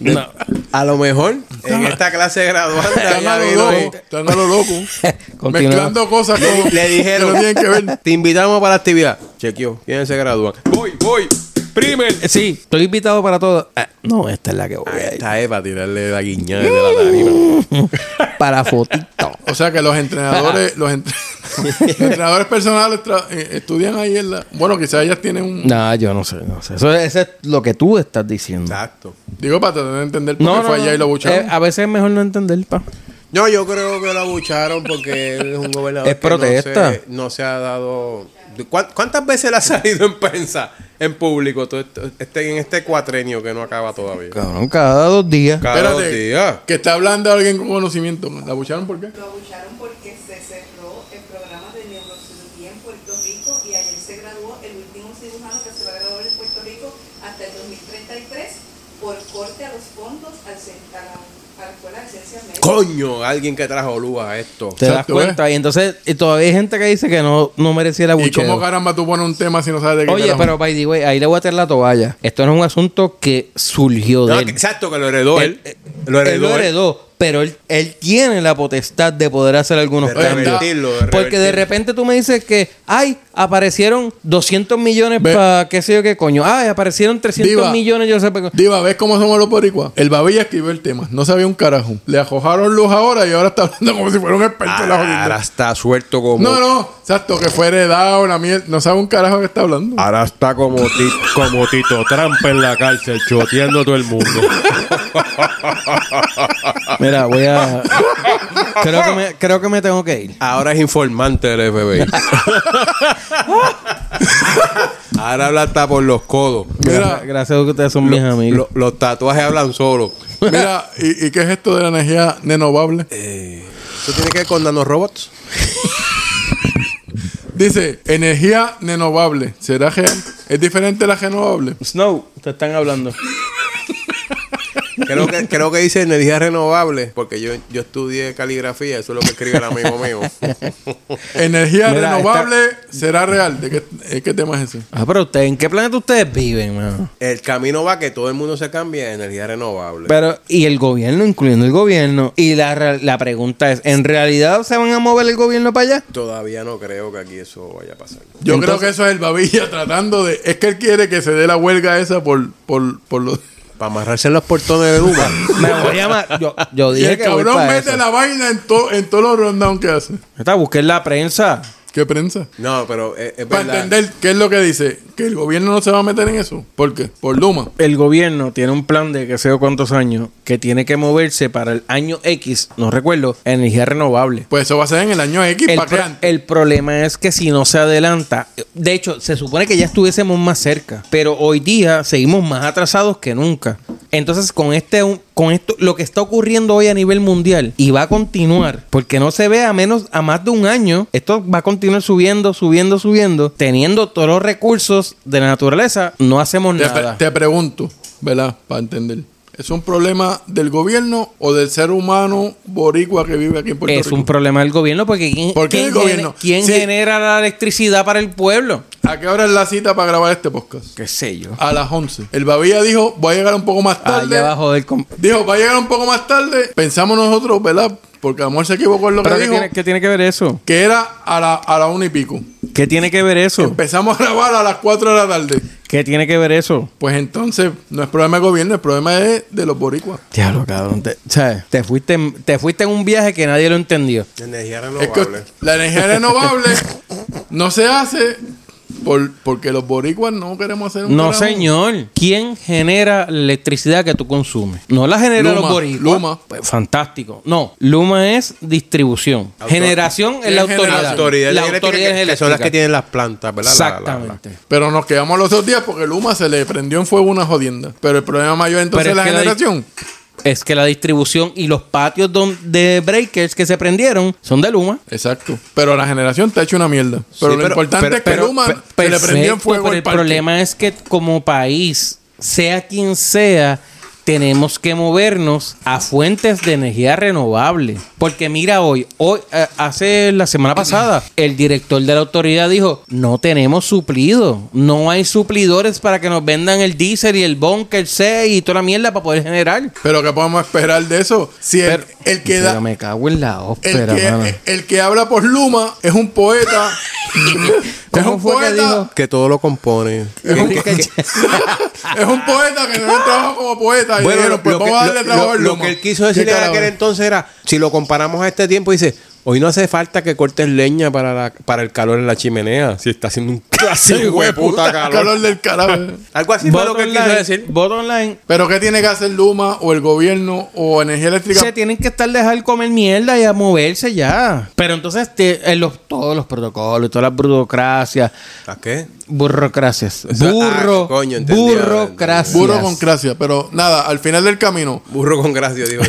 No. A lo mejor en esta clase graduada Están ya a lo vino- loco. Están a lo loco. Mezclando cosas como le dijeron, que no tienen que ver. te invitamos para la actividad. Chequeó, ¿quiénes se gradúan? Voy, voy. Primer. Eh, Sí, estoy invitado para todo. Ah, no, esta es la que voy a ir. Esta es para tirarle la guiñada de la tarima. Para fotito. O sea que los entrenadores, los, entre- los entrenadores personales tra- eh, estudian ahí en la. Bueno, quizás ellas tienen un. No, yo no sé, no sé. Eso, eso es lo que tú estás diciendo. Exacto. Digo, para tratar de entender por No, qué no, fue allá no. y lo bucharon. Eh, a veces es mejor no entender, pa. No, yo creo que lo abucharon porque él es un gobernador Es que no protesta. se- No se, ha dado... ¿Cuán- ¿Cuántas veces le ha salido en prensa, en público, todo esto- este, en este cuatrenio que no acaba todavía? Cabrón, cada dos días. Cada dos días. que está hablando alguien con conocimiento. ¿La bucharon por qué? Lo abucharon porque se cerró el programa de neurocirugía en Puerto Rico y ayer se graduó el último cirujano que se va a graduar en Puerto Rico hasta el 2033 por corte a los fondos al, cen- a, la, a la Escuela de Ciencias Médicas. Coño, alguien que trajo luz a esto. Te das cuenta. Y entonces, y todavía hay gente que dice que no, no merecía la ¿Y cómo caramba tú pones un tema si no sabes de qué Oye, pero by the way, ahí le voy a tirar la toalla. Esto no es un asunto que surgió No, de él. exacto, que lo heredó él. Él- lo él heredó lo él. heredó, pero él, él tiene la potestad de poder hacer algunos De cambios. revertirlo, de Porque de repente tú me dices que, ay, aparecieron 200 millones para qué sé yo qué coño. Ah, aparecieron 300 Diva. millones, yo no sé. Diva, ¿ves cómo somos los boricuas? El babilla escribió el tema. No sabía un carajo. Le ajojaron luz ahora y ahora está hablando como si fuera un experto en la Ahora jodienda. está suelto como. No, no. Exacto, que fue heredado, la mierda. No sabe un carajo que está hablando. Ahora está como, ti- como Tito Trampa en la cárcel, choteando a todo el mundo. Mira, voy a. creo, que me, creo que me tengo que ir. Ahora es informante del FBI. Ahora habla hasta por los codos. Mira, Gracias a que ustedes son mis amigos. Lo- los tatuajes hablan solos. mira, ¿y, y qué es esto de la energía renovable? ¿Eso tiene que ver con nanorobots? Dice, energía renovable. ¿Será real? ¿Es diferente a la renovable? Snow, te están hablando. Creo que, creo que dice energía renovable, porque yo, yo estudié caligrafía, eso es lo que escribe el amigo mío. ¿Energía Mira, renovable será real? ¿De qué, eh, qué tema es ese? Ah, pero ustedes, ¿en qué planeta ustedes viven, mano? El camino va que todo el mundo se cambie a energía renovable. Pero, y el gobierno, incluyendo el gobierno. Y la, la pregunta es, ¿en realidad se van a mover el gobierno para allá? Todavía no creo que aquí eso vaya a pasar. Yo Entonces- creo que eso es el babilla tratando de... Es que él quiere que se dé la huelga esa por, por, por los... Para amarrarse en los portones de Luma. Me voy a llamar. Yo, yo Y dije el que voy cabrón para mete eso. la vaina en, to- en todos los rundowns que hace. Está, busquen la prensa. ¿Qué prensa? No, pero es, es Para verdad. entender qué es lo que dice. Que el gobierno no se va a meter en eso. ¿Por qué? Por Luma. El gobierno tiene un plan de que sé cuántos años que tiene que moverse para el año X, no recuerdo, energía renovable. Pues eso va a ser en el año X El, para pro- el problema es que si no se adelanta, de hecho, se supone que ya estuviésemos más cerca, pero hoy día seguimos más atrasados que nunca. Entonces, con este con esto lo que está ocurriendo hoy a nivel mundial y va a continuar, porque no se ve a menos a más de un año, esto va a continuar subiendo, subiendo, subiendo, teniendo todos los recursos de la naturaleza, no hacemos Te, nada. te pregunto, ¿verdad? Para entender. ¿Es un problema del gobierno o del ser humano boricua que vive aquí en Puerto es Rico? un problema del gobierno porque ¿quién, ¿Por quién el gobierno? quién Sí. genera la electricidad para el pueblo? ¿A qué hora es la cita para grabar este podcast? ¿Qué sé yo? A las 11. El Babilla dijo, voy a llegar un poco más tarde. Allá abajo del... Dijo, va a llegar un poco más tarde. Pensamos nosotros, ¿verdad? Porque Amor se equivocó en lo que ¿Pero qué dijo. tiene, qué tiene que ver eso? Que era a la, a la una y pico. ¿Qué tiene que ver eso? Empezamos a grabar a las 4 de la tarde. ¿Qué tiene que ver eso? Pues entonces, no es problema del gobierno, el problema es de los boricuas. Diablo, cabrón. Te, ¿sabes? Te, fuiste, en- te fuiste en un viaje que nadie lo entendió. Energía Es renovable. que la energía renovable no se hace por, porque los boricuas no queremos hacer un No, carajo. señor. ¿Quién genera la electricidad que tú consumes? No la genera Luma, los boricuas. Luma. Pues, fantástico. No, Luma es distribución. Generación es la autoridad. La autoridad, la eléctrica, autoridad que, es que son las que eléctrica. tienen las plantas, ¿verdad? La- la- la- Exactamente. Pero nos quedamos los dos días porque Luma se le prendió en fuego una jodienda. Pero el problema mayor entonces es es la que la generación. Es que la distribución y los patios de breakers que se prendieron son de Luma. Exacto. Pero la generación te ha hecho una mierda. Pero Sí, lo pero- importante pero- es que pero- Luma pero- se le prendió en fuego pero el problema es que como país, sea quien sea, tenemos que movernos a fuentes de energía renovable. Porque mira hoy, hoy eh, hace la semana pasada, el director de la autoridad dijo, no tenemos suplido, no hay suplidores para que nos vendan el diésel y el bunker C y toda la mierda para poder generar. Pero ¿qué podemos esperar de eso? Si el, Pero- el que Pero da... me cago en la El ópera, que, mano. el que habla por Luma es un poeta. es ¿Cómo un fue que poeta. dijo? Que todo lo compone. Es un, es un poeta que no tiene trabajo como poeta. Y dijeron, pues vamos a darle lo- trabajo lo- lo que él quiso ¿Qué decir en aquel entonces era, si lo comparamos a este tiempo, dice, hoy no hace falta que cortes leña para, la- para el calor en la chimenea, si está haciendo un clase de hueputa calor. Calor del carajo. Algo así fue lo que él quiso online, decir. voto online. Pero ¿qué tiene que hacer Luma o el gobierno o energía eléctrica? Se tienen que estar dejar comer mierda y a moverse ya. Pero entonces te- en los, todos los protocolos, todas las burocracias, ¿A qué? burocracias, Eso- burro, ah, coño, burocracias. Burro con gracia. Pero nada, al final del camino, Burro con gracia, digo.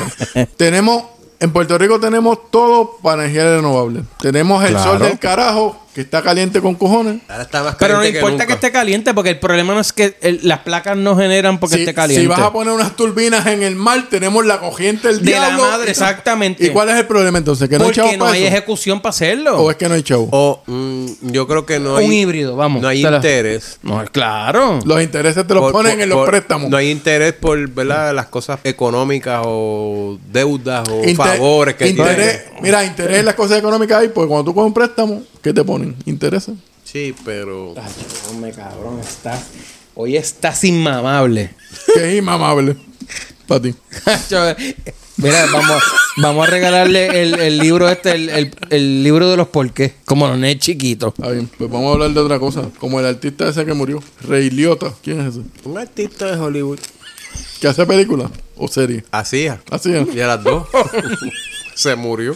tenemos. En Puerto Rico tenemos todo para energía renovable. Tenemos el Claro. sol del carajo, que está caliente con cojones. Ahora está más Pero no importa que, esté caliente porque el problema no es que el- las placas no generan porque Si, esté caliente. si vas a poner unas turbinas en el mar, tenemos la corriente del De la diablo. madre, exactamente. ¿Y cuál es el problema entonces? ¿Que no hay porque chavo no para hay eso? ejecución para hacerlo. ¿O es que no hay chavo? O mm, yo creo que no hay... Un híbrido, vamos. No hay Te la- interés. No, claro. Los intereses te los Por- ponen por- en los por- préstamos. No hay interés por ¿verdad? las cosas económicas o deudas o Inter- favores que interés, tienen. Mira, interés en las cosas económicas hay, porque cuando tú coges un préstamo, ¿qué te ponen? ¿Interesa? Sí, pero. Hombre, cabrón, estás. Hoy estás inmamable. Es inmamable para ti. Mira, vamos, vamos a regalarle el, el libro este, el, el- el libro de los porqués, como los nenes chiquitos. Está bien, pues vamos a hablar de otra cosa. Como el artista ese que murió, Rey Liotta. ¿Quién es ese? Un artista de Hollywood. ¿Que hace película o serie? Hacía. Así es. Y a las dos. Se murió.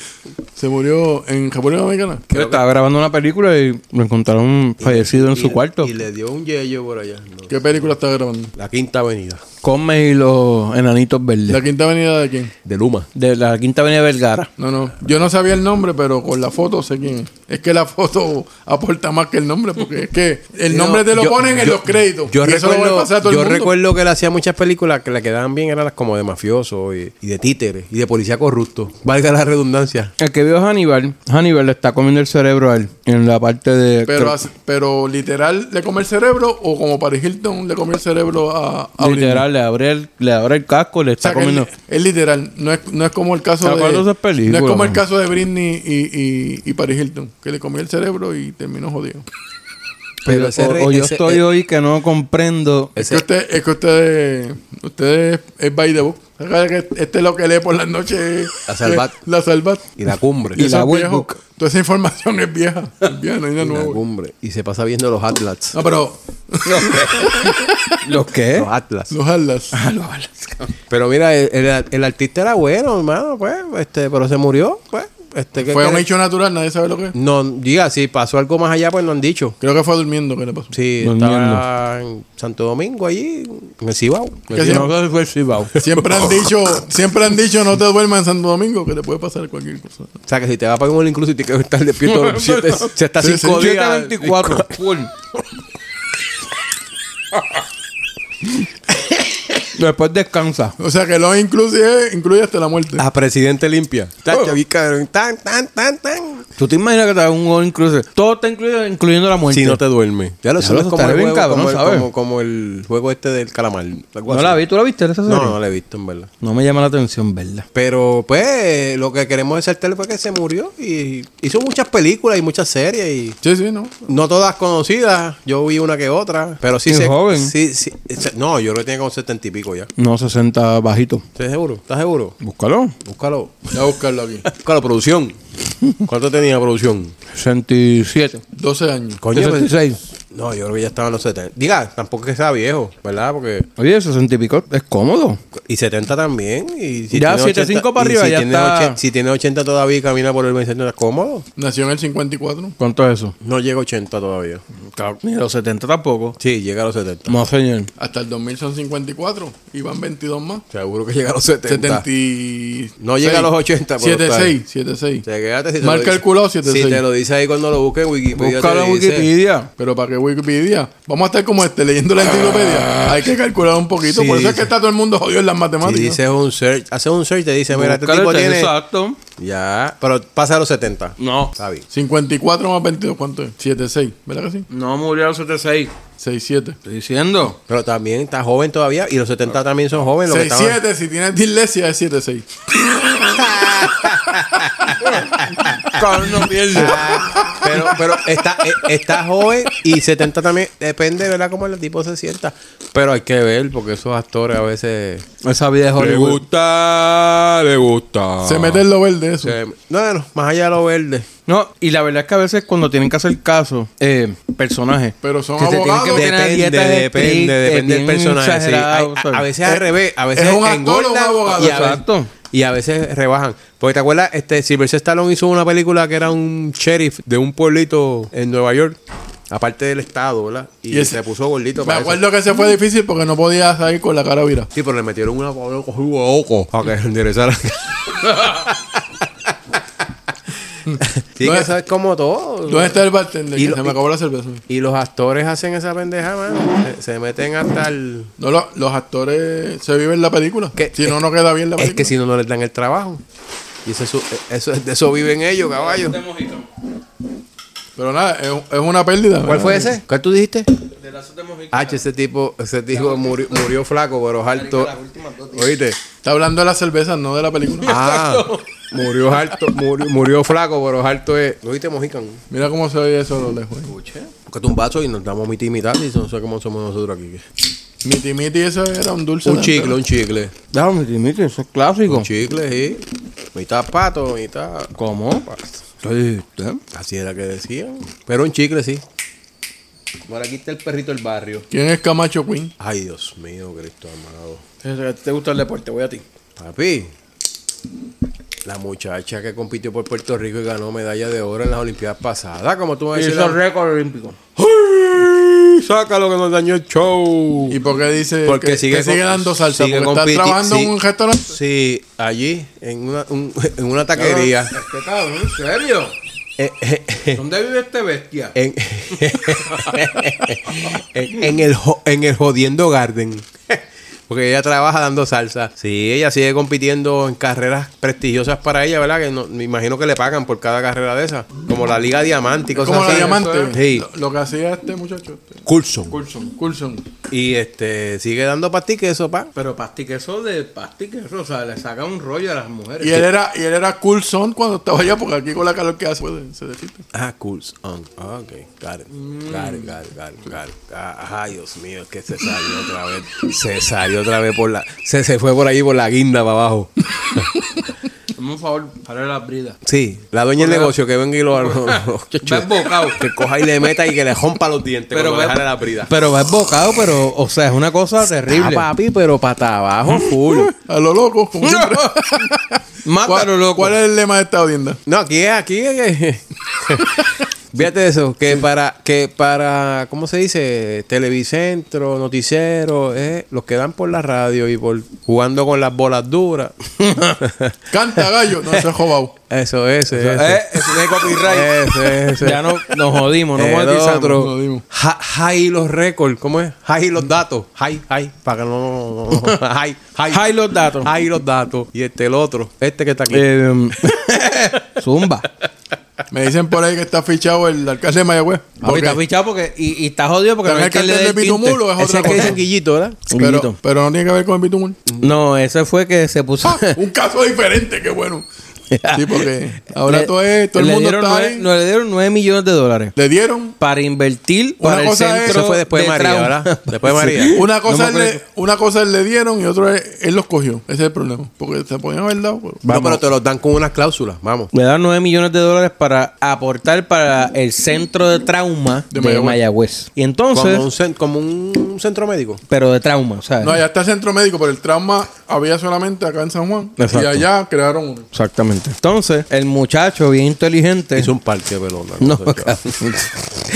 Se murió en República Dominicana. Estaba grabando una película y lo encontraron fallecido en Y- su cuarto. Y le dio un yello por allá. No. ¿Qué película está grabando? La Quinta Avenida. Come y los enanitos verdes. ¿La Quinta Avenida de quién? De Luma. De la Quinta Avenida Vergara. No, no. Yo no sabía el nombre, pero con la foto sé quién es. Es que la foto aporta más que el nombre, porque es que el nombre no, te lo yo- ponen en los créditos. Yo, y eso lo recuerdo, va a pasar a todo el yo mundo. recuerdo que él hacía muchas películas que le quedaban bien, eran las como de mafioso y, y de títeres y de policía corrupto. Valga la redundancia. El que vio a Hannibal, Hannibal le está comiendo el cerebro a él en la parte de. Pero, pero literal, ¿le come el cerebro o como Paris Hilton le comió el cerebro a, a literal, le abre, el, le abre el casco, le O está sea, comiendo. es, es literal, no es, no es como el caso ¿Te de. no es como el caso de Britney y, y, y Paris Hilton, que le comió el cerebro y terminó jodido. Pero ese o, re- o yo ese- estoy eh, hoy que no comprendo. Es que usted, es que usted, usted es by the book. Este es lo que lee por las noches. La Salvat. eh, La salvat. Y la cumbre. Y eso la. Workbook. Toda esa información es vieja. Es vieja, no hay nada Y la cumbre. Y se pasa viendo los Atlas. No, pero ¿Los qué? Los Atlas. los atlas. Pero mira, el, el- el artista era bueno, hermano, pues, este, pero se murió, pues. Este, ¿qué Fue un hecho natural, nadie sabe lo que es. No, diga, si pasó algo más allá, pues no han dicho. Creo que fue durmiendo que le pasó. Sí, Durmiendo. estaba en Santo Domingo, allí, en el Cibao. En el Que Cibao. No sé si fue el Cibao. Siempre han dicho, siempre han dicho no te duermas en Santo Domingo, que te puede pasar cualquier cosa. O sea, que si te va a pagar un incluso y te quedas estar despierto, siete, se está Sí, cinco sí, días. 724. Full. Después descansa. O sea que lo incluye, incluye hasta la muerte. A presidente limpia. Oh. Tacho, vi, cabrón, Tan, tan, tan, tan. ¿Tú te imaginas que te hagan un all inclusive? Todo está incluido, incluyendo la muerte. Si no te duermes. Ya lo Ya sabes lo como, el bien juego, cabrón, como, el, ¿sabes? como, como el juego este del calamar. No la vi, ¿tú la viste esa serie? No, no la he visto, en verdad. No me llama la atención, ¿verdad? Pero, pues, lo que queremos resaltar fue que se murió y hizo muchas películas y muchas series y Sí, sí, no. no todas conocidas. Yo vi una que otra, pero sí sé. joven. Sí, sí. se- No, yo creo que tiene como setenta y pico ya. No, 60 bajito. ¿Estás seguro? ¿Estás seguro? Búscalo. Búscalo. Voy a buscarlo aquí. Búscalo, producción. ¿Cuánto tenía producción? 67. 12 años. Coño, pues- 66. No, yo creo que ya estaba en los 70. Diga, tampoco es que sea viejo, ¿verdad? Porque. Oye, 60 y pico es cómodo. Y 70 también. Y si Ya, tiene 75 80 para arriba, si ya tiene está. 80 si tiene 80 todavía y camina por el 27, ¿está cómodo? Nació en el 54. ¿Cuánto es eso? No llega a 80 todavía. Claro. Ni los 70 tampoco. Sí, llega a los 70. No, señor. Hasta el 2000 son 54. Y van 22 más. Seguro que llega a los 70. 70 y... No llega a los 80, pero 76, 76. O sea, quédate si te Mal lo dice- calculado, 76. Si te lo dice ahí cuando lo busques en Wikipedia. Búscalo en Wikipedia. Pero para que Wikipedia, vamos a estar como este, leyendo la enciclopedia. Hay que calcular un poquito. Sí, Por eso es que está todo el mundo jodido en las Si matemáticas. dices un search, haces un search, te dice, mira, este tipo tiene. Exacto. Ya, pero pasa a los 70. No. Está bien. 54 más 22, ¿cuánto es? 76, ¿verdad que sí? No murió a los 76. 67. Estoy diciendo. Pero también está joven todavía y los 70 también son jóvenes. Lo que estaban- 67, si tienes dislexia es 76. Cabrón, no pierde. Ah, pero, pero está, eh, está joven y 70 también. Depende, ¿verdad? Cómo el tipo se sienta. Pero hay que ver, porque esos actores a veces. Esa vida de Hollywood. gusta, le gusta. Se mete en lo verde eso. Se- no, no, más allá de lo verde. No, y la verdad es que a veces cuando tienen que hacer caso, eh, personajes. Pero son que se tienen abogados. que meter en Depende, depende, estrictas, depende del personaje. sí. exageradas, Hay- a, a veces al Es- revés, a veces es un actor o un abogado, y a, veces, exacto. Y a veces rebajan. Porque te acuerdas, este Sylvester Stallone hizo una película que era un sheriff de un pueblito en Nueva York, aparte del estado, ¿verdad? Y, Y ese- se puso gordito Me para eso. acuerdo que ese fue difícil porque no podía salir con la cara vira. Sí, pero le metieron una palabra ojo para que enderezara. sí, No que es- eso es como todo. ¿Dónde está el bartender? Y Que lo- se me acabó la cerveza. Y los actores hacen esa pendeja, mano. Se, se meten hasta el... No, lo- los actores se viven la película. Que- si no, no queda bien la película. Es que si no, no les dan el trabajo. Y eso, es su- eso, de eso viven ellos, caballo. Pero nada, es, es una pérdida. ¿Cuál fue ese? ¿Cuál tú dijiste? Ah, ese tipo, ese tipo murió, murió flaco, pero alto. ¿Oíste? Está hablando de la cerveza, no de la película. Ah, Murió alto, murió, murió flaco, pero alto es. ¿Lo viste, Mojican? Mira cómo se oye eso a lo lejos. Porque un vaso y nos damos miti y mitad y no sé cómo somos nosotros aquí. Miti miti, eso era un dulce. Un chicle, un chicle. Dame, Dimitri, eso es clásico. Un chicle, sí. Mitad pato, mitad. ¿Cómo? Sí, Así era que decían. Pero un chicle, sí. Bueno, aquí está el perrito del barrio. ¿Quién es Camacho Queen? Ay, Dios mío, Cristo amado. ¿Te gusta el deporte? Voy a ti. Papi, la muchacha que compitió por Puerto Rico y ganó medalla de oro en las Olimpiadas pasadas. como tú me decías? Hizo récord olímpico. ¡Ay! Sácalo que nos dañó el show. ¿Y por qué dice Porque que sigue que sigue dando salsa? sigue ¿Porque está trabajando sí. en un restaurante? Sí, allí, en una, un- en una taquería. ¿Qué cabrón? ¿En serio? Eh, eh, eh, ¿Dónde vive este bestia? en, en, en el, en el Jodiendo Garden. Porque ella trabaja dando salsa. Sí, ella sigue compitiendo en carreras prestigiosas para ella, ¿verdad? Que no- me imagino que le pagan por cada carrera de esas. Como la Liga Diamante y cosas Como la así. diamante. Sí. Lo, lo que hacía este muchacho. Este. Coulson. Coulson. Coulson. Y este sigue dando pastique eso, pa. Pero pastiqueso de pastiqueso, o sea, le saca un rollo a las mujeres. Y él era, y él era Coulson cuando estaba allá, porque aquí con la calor que hace puede- se derrite. Ah, Coulson. Ah, ok. Got it. Got it, got it, got it, got it. Ah, ay, Dios mío, es que se salió otra vez. Se salió otra vez por la. Se, se fue por ahí por la guinda para abajo. Hazme un favor, para las bridas. Sí, la dueña del negocio que venga y lo. lo- lo- Ves bocado. que coja y le meta y que le rompa los dientes. Pero va- la brida. Pero va bocado, pero, o sea, es una cosa terrible. Papi, pero para abajo, full. A lo loco, como siempre. ¿Cuál, loco. ¿Cuál es el lema de esta audiencia? No, aquí es, aquí es. Fíjate eso, que para, que para, ¿cómo se dice? Televicentro, noticiero, eh, los que dan por la radio y por jugando con las bolas duras. Canta gallo, no se jobado. Eso, ese, ese. Eh, eso tiene copyright. Ese, ese. Ya no, nos jodimos, no El monetizamos. otro, nos jodimos. ja- High los récords, ¿cómo es? High los datos. High, high, para que no, no, no, no. High, high. High los datos. High los datos. Y este, el otro, este que está aquí. Eh, Zumba. Me dicen por ahí que está fichado el alcalde de Mayagüez. Porque está fichado porque, y, y está jodido porque ¿Pero no es hay que le alcalde de el tinte. Pitumul o es otra que cosa? dicen Guillito, ¿verdad? Pero, pero no tiene que ver con el bitumul. No, ese fue que se puso. Ah, un caso diferente, qué bueno. Sí, porque ahora Le- todo, es, todo el mundo está nueve- ahí. no, le dieron 9 millones de dólares Le dieron. para invertir Una para el cosa es- centro Eso fue después de María. ¿verdad? Después de María. Una cosa, No le, una cosa le dieron y otra es, él los cogió. Ese es el problema. Porque se podían haber dado. pero- No, pero te los dan con unas cláusulas, vamos. Le dan 9 millones de dólares para aportar para el centro de trauma De de, Mayagüez. Y entonces, Como un, cen- como un centro médico. pero de trauma, ¿sabes? No, allá está el centro médico, pero el trauma había solamente acá en San Juan. Exacto. Y allá crearon uno. Exactamente. Entonces, el muchacho bien inteligente Hizo un parque de pelota.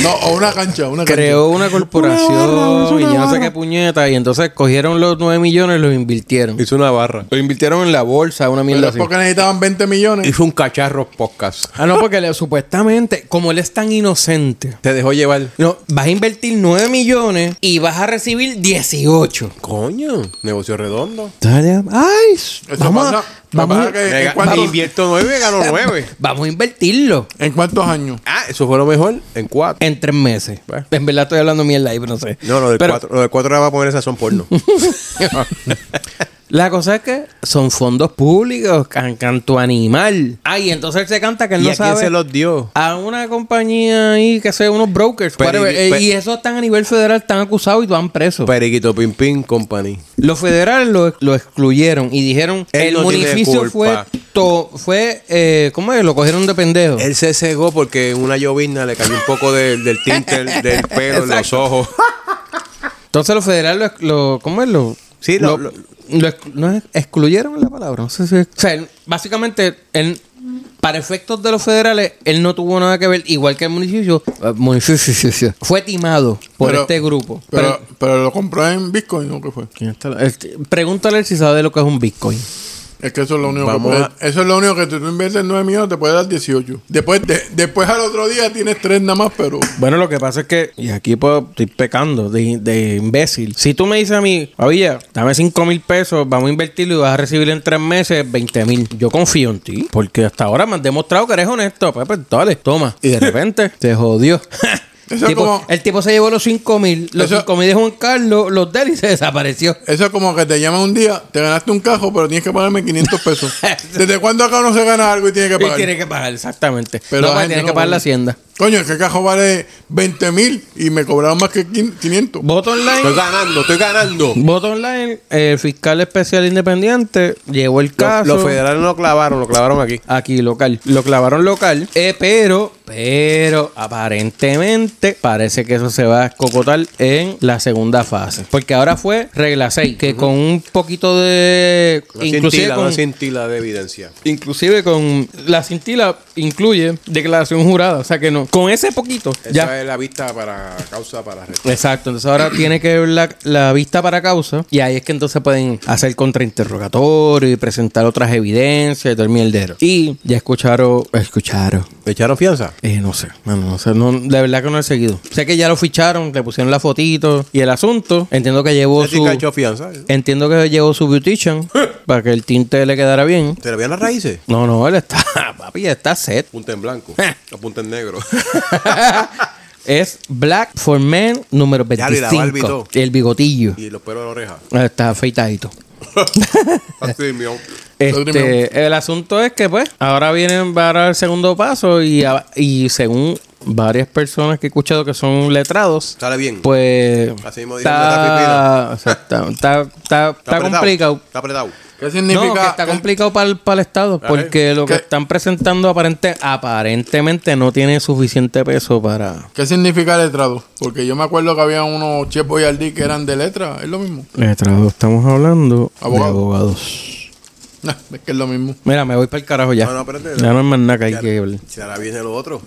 no, o una cancha, una cancha. creó una corporación Una barra, y una yo no sé qué puñeta. Y entonces cogieron los 9 millones y los invirtieron. Hizo una barra. Lo invirtieron en la bolsa, una Pero mierda es así. porque necesitaban 20 millones. Hizo un cacharro podcast. Ah, no, porque le- supuestamente, como él es tan inocente, Te dejó llevar. no, vas a invertir 9 millones y vas a recibir 18. Coño, negocio redondo. Dale, ay, Eso vamos, a, vamos, a- que en, cuántos, invierto nueve, ganó nueve. vamos a invertirlo ¿En cuántos años? Ah, eso fue lo mejor en cuatro. en tres meses. Bueno. En verdad estoy hablando mierda ahí, pero no sé. No, lo Pero cuatro, lo del cuatro era para poner esa son porno. La cosa es que son fondos públicos, can, canto animal. Ah, y entonces él se canta que él ¿Y no a quién sabe. se los dio? A una compañía ahí, que sea, unos brokers. Whatever. Eh, y esos están a nivel federal, están acusados y van presos. Periquito Pim Pim Company. Los federales lo, lo excluyeron y dijeron Él el no municipio fue, to- fue eh, ¿cómo es? Lo cogieron de pendejo. Él se cegó porque en una llovizna le cayó un poco de- del tinte del, pelo en los ojos. Entonces los federales lo, lo- ¿cómo es? Lo, Sí, lo- lo, lo exclu- no es- excluyeron la palabra. No sé si es- o sea, él- básicamente, él, para efectos de los federales, él no tuvo nada que ver, igual que el municipio, eh, municipio fue timado por Pero- este grupo. Pero, pero lo compró en Bitcoin, ¿o qué fue? ¿quién está la- este, pregúntale si sabe lo que es un Bitcoin. Es que eso es lo único Vamos que a- puede- Eso es lo único que tú inviertes 9 millones te puede dar 18. Después, de- después al otro día tienes 3 nada más, pero. Bueno, lo que pasa es que, y aquí puedo, estoy pecando de, de imbécil. Si tú me dices a mí, Avilla, dame 5 mil pesos, vamos a invertirlo y vas a recibir en 3 meses 20 mil. Yo confío en ti, porque hasta ahora me has demostrado que eres honesto. Pues, pues, dale, toma. Y de repente te jodió. Eso Tipo- como- El tipo se llevó los 5 mil, los Eso- 5 mil de Juan Carlos, los de él y se desapareció. Eso es como que te llaman un día, te ganaste un cajo, pero tienes que pagarme 500 pesos. ¿Desde cuándo acá uno se gana algo y tiene que Y pagar? tiene que pagar, exactamente. Pero no, pues tiene que pagar paga. la hacienda. Coño, es que el cajo vale 20 mil y me cobraron más que quin- 500. Voto online. Estoy ganando, estoy ganando. Voto online, el fiscal especial independiente llevó el caso. Los federales lo clavaron, lo clavaron aquí. Aquí local. Lo clavaron local. eh, pero, pero, aparentemente, parece que eso se va a escocotar en la segunda fase. Porque ahora fue regla 6, que con un poquito de. Una inclusive cintila, con, una cintila de evidencia. inclusive con la cintila incluye declaración jurada. O sea que no. Con ese poquito. Esa ya. es la vista para causa para arresto. Exacto, entonces ahora tiene que ver la, la vista para causa y ahí es que entonces pueden hacer contrainterrogatorio y presentar otras evidencias y todo el mierdero. Y ya escucharon, escucharon, ¿Le echaron fianza? eh, no sé, mano, no sé, no, de verdad que no he seguido. Sé que ya lo ficharon, le pusieron la fotito y el asunto, entiendo que llevó su... fianza. Entiendo que llevó su beautician para que el tinte le quedara bien. ¿Te le veían las raíces? No, no, él está, papi, está set. Punta en blanco. o punta en negro. es Black for Men número Ya, y la barba y 25. todo. El bigotillo. y los pelos de la oreja. Está afeitadito. Así, mío. Este, el asunto es que, pues, ahora vienen para el segundo paso y, y según varias personas que he escuchado que son letrados, Sale bien. pues Así mismo dijeron está, está, está, complicado. Está apretado. ¿Qué significa? No, que está qué- complicado para el, para el Estado, porque lo que están presentando aparente, aparentemente no tiene suficiente peso para... ¿Qué significa letrado? Porque yo me acuerdo que había unos Chef Boyardee que eran de letra. Es lo mismo. Letrados, estamos hablando Abogado. de abogados. Es que es lo mismo. Mira, me voy para el carajo ya. No, no, espérate. ya no hay más nada que hay que. Si ahora viene lo otro.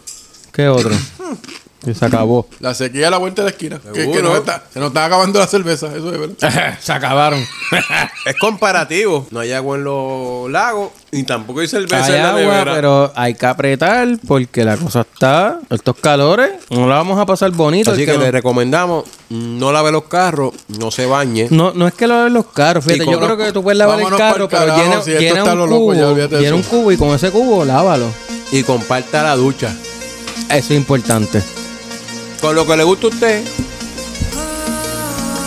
¿Qué otro? Y se acabó. La sequía a la vuelta de la esquina. Que, que nos está- se nos está acabando la cerveza. Eso es verdad. se acabaron. Es comparativo. No hay agua en los lagos y tampoco hay cerveza hay en la agua, nevera. pero hay que apretar porque la cosa está. Estos calores, no la vamos a pasar bonito. Así que, le no, recomendamos no lave los carros, no se bañe. no, no es que laven los carros. Fíjate, yo creo que tú puedes lavar el carro, pero carajo, llena, si un lo loco, cubo. llena un cubo y con ese cubo lávalo. Y comparta la ducha. Eso es importante. Con lo que le gusta a usted.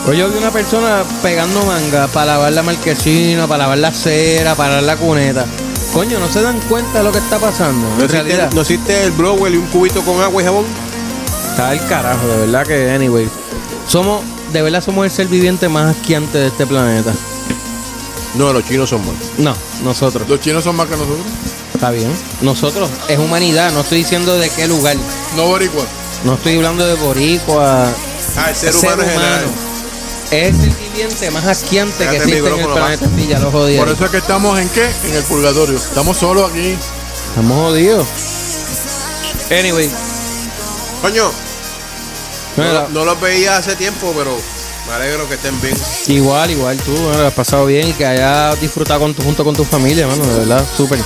Hoy yo vi una persona pegando manga para lavar la marquesina, para lavar la cera, para lavar la cuneta. Coño, no se dan cuenta de lo que está pasando. ¿No existe, no existe el blower y un cubito con agua y jabón? está el carajo, de verdad que, anyway. Somos, de verdad, somos el ser viviente más asquiante de este planeta. No, los chinos son malos. No, nosotros. Los chinos son más que nosotros. Está bien. Nosotros, es humanidad. No estoy diciendo de qué lugar. No boricua. No estoy hablando de boricua. Ah, el ser humano. Es el viviente más asquiante que existe en el planeta. Ya lo. Por eso es que estamos en qué? En el purgatorio. Estamos solos aquí. Estamos jodidos. Anyway. Coño, no, no los veía hace tiempo, pero me alegro que estén bien. Igual, igual tú, bueno, lo has pasado bien y que hayas disfrutado con tu, junto con tu familia, mano, de verdad, súper.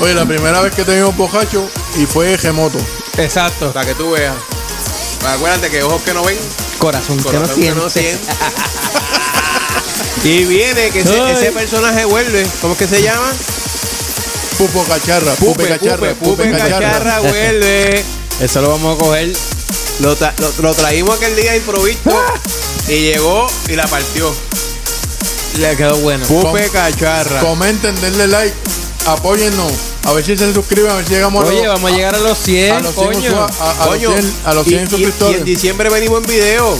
Oye, la primera vez que teníamos bojacho y fue gemoto. Exacto. Para que tú veas. Acuérdate que ojos que no ven, Corazón, corazón que no siente. y viene que ese, personaje vuelve. ¿Cómo es que se llama? Pupo cacharra. Pupe, cacharra. Pupe, cacharra, cacharra. vuelve. Eso lo vamos a coger. Lo, tra- lo, lo traímos aquel día improvisto y llegó y la partió. Le quedó bueno. Pupe cacharra. Comenten, denle like. Apóyennos. A ver si se suscriben, a ver si llegamos a Oye, los- vamos a llegar a los 100, a los 100 coño. a- a los Coño, 100 a los y- 100 y- suscriptores. Y en diciembre venimos en video.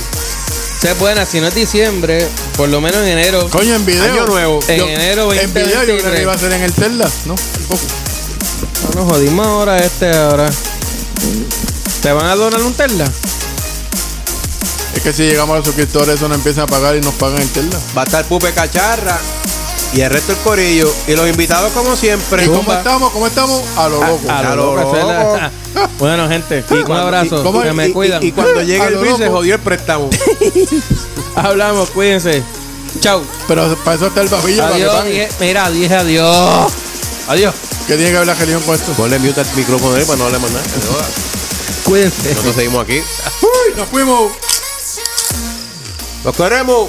Se buena, si no es diciembre, por lo menos en enero. Coño, en video. Año nuevo. En enero En video yo creo 2023. que iba a ser en el Tesla, ¿no? Tampoco. No nos jodimos ahora este ahora. ¿Te van a donar un Tesla? Es que si llegamos a los suscriptores, eso no empieza a pagar y nos pagan el Tesla. Va a estar Pupe Cacharra y el resto del corillo. Y los invitados, como siempre. ¿Y cómo estamos? ¿Cómo estamos? A lo loco. A A lo lo loco, esa es la- loco. bueno, gente, un cuando- abrazo. y- ¿cómo que me y- cuidan. Y, y cuando llegue A el bill, se jodió el préstamo. Hablamos, cuídense. Chau. Pero para eso está el para que Adiós. pague. dije- mira, dije adiós. Adiós. ¿Qué tiene que ver la religión con esto? Ponle mute al micrófono ahí para no le mandar. Cuídense. Nosotros seguimos aquí. ¡Uy! ¡Nos fuimos! ¡Los queremos!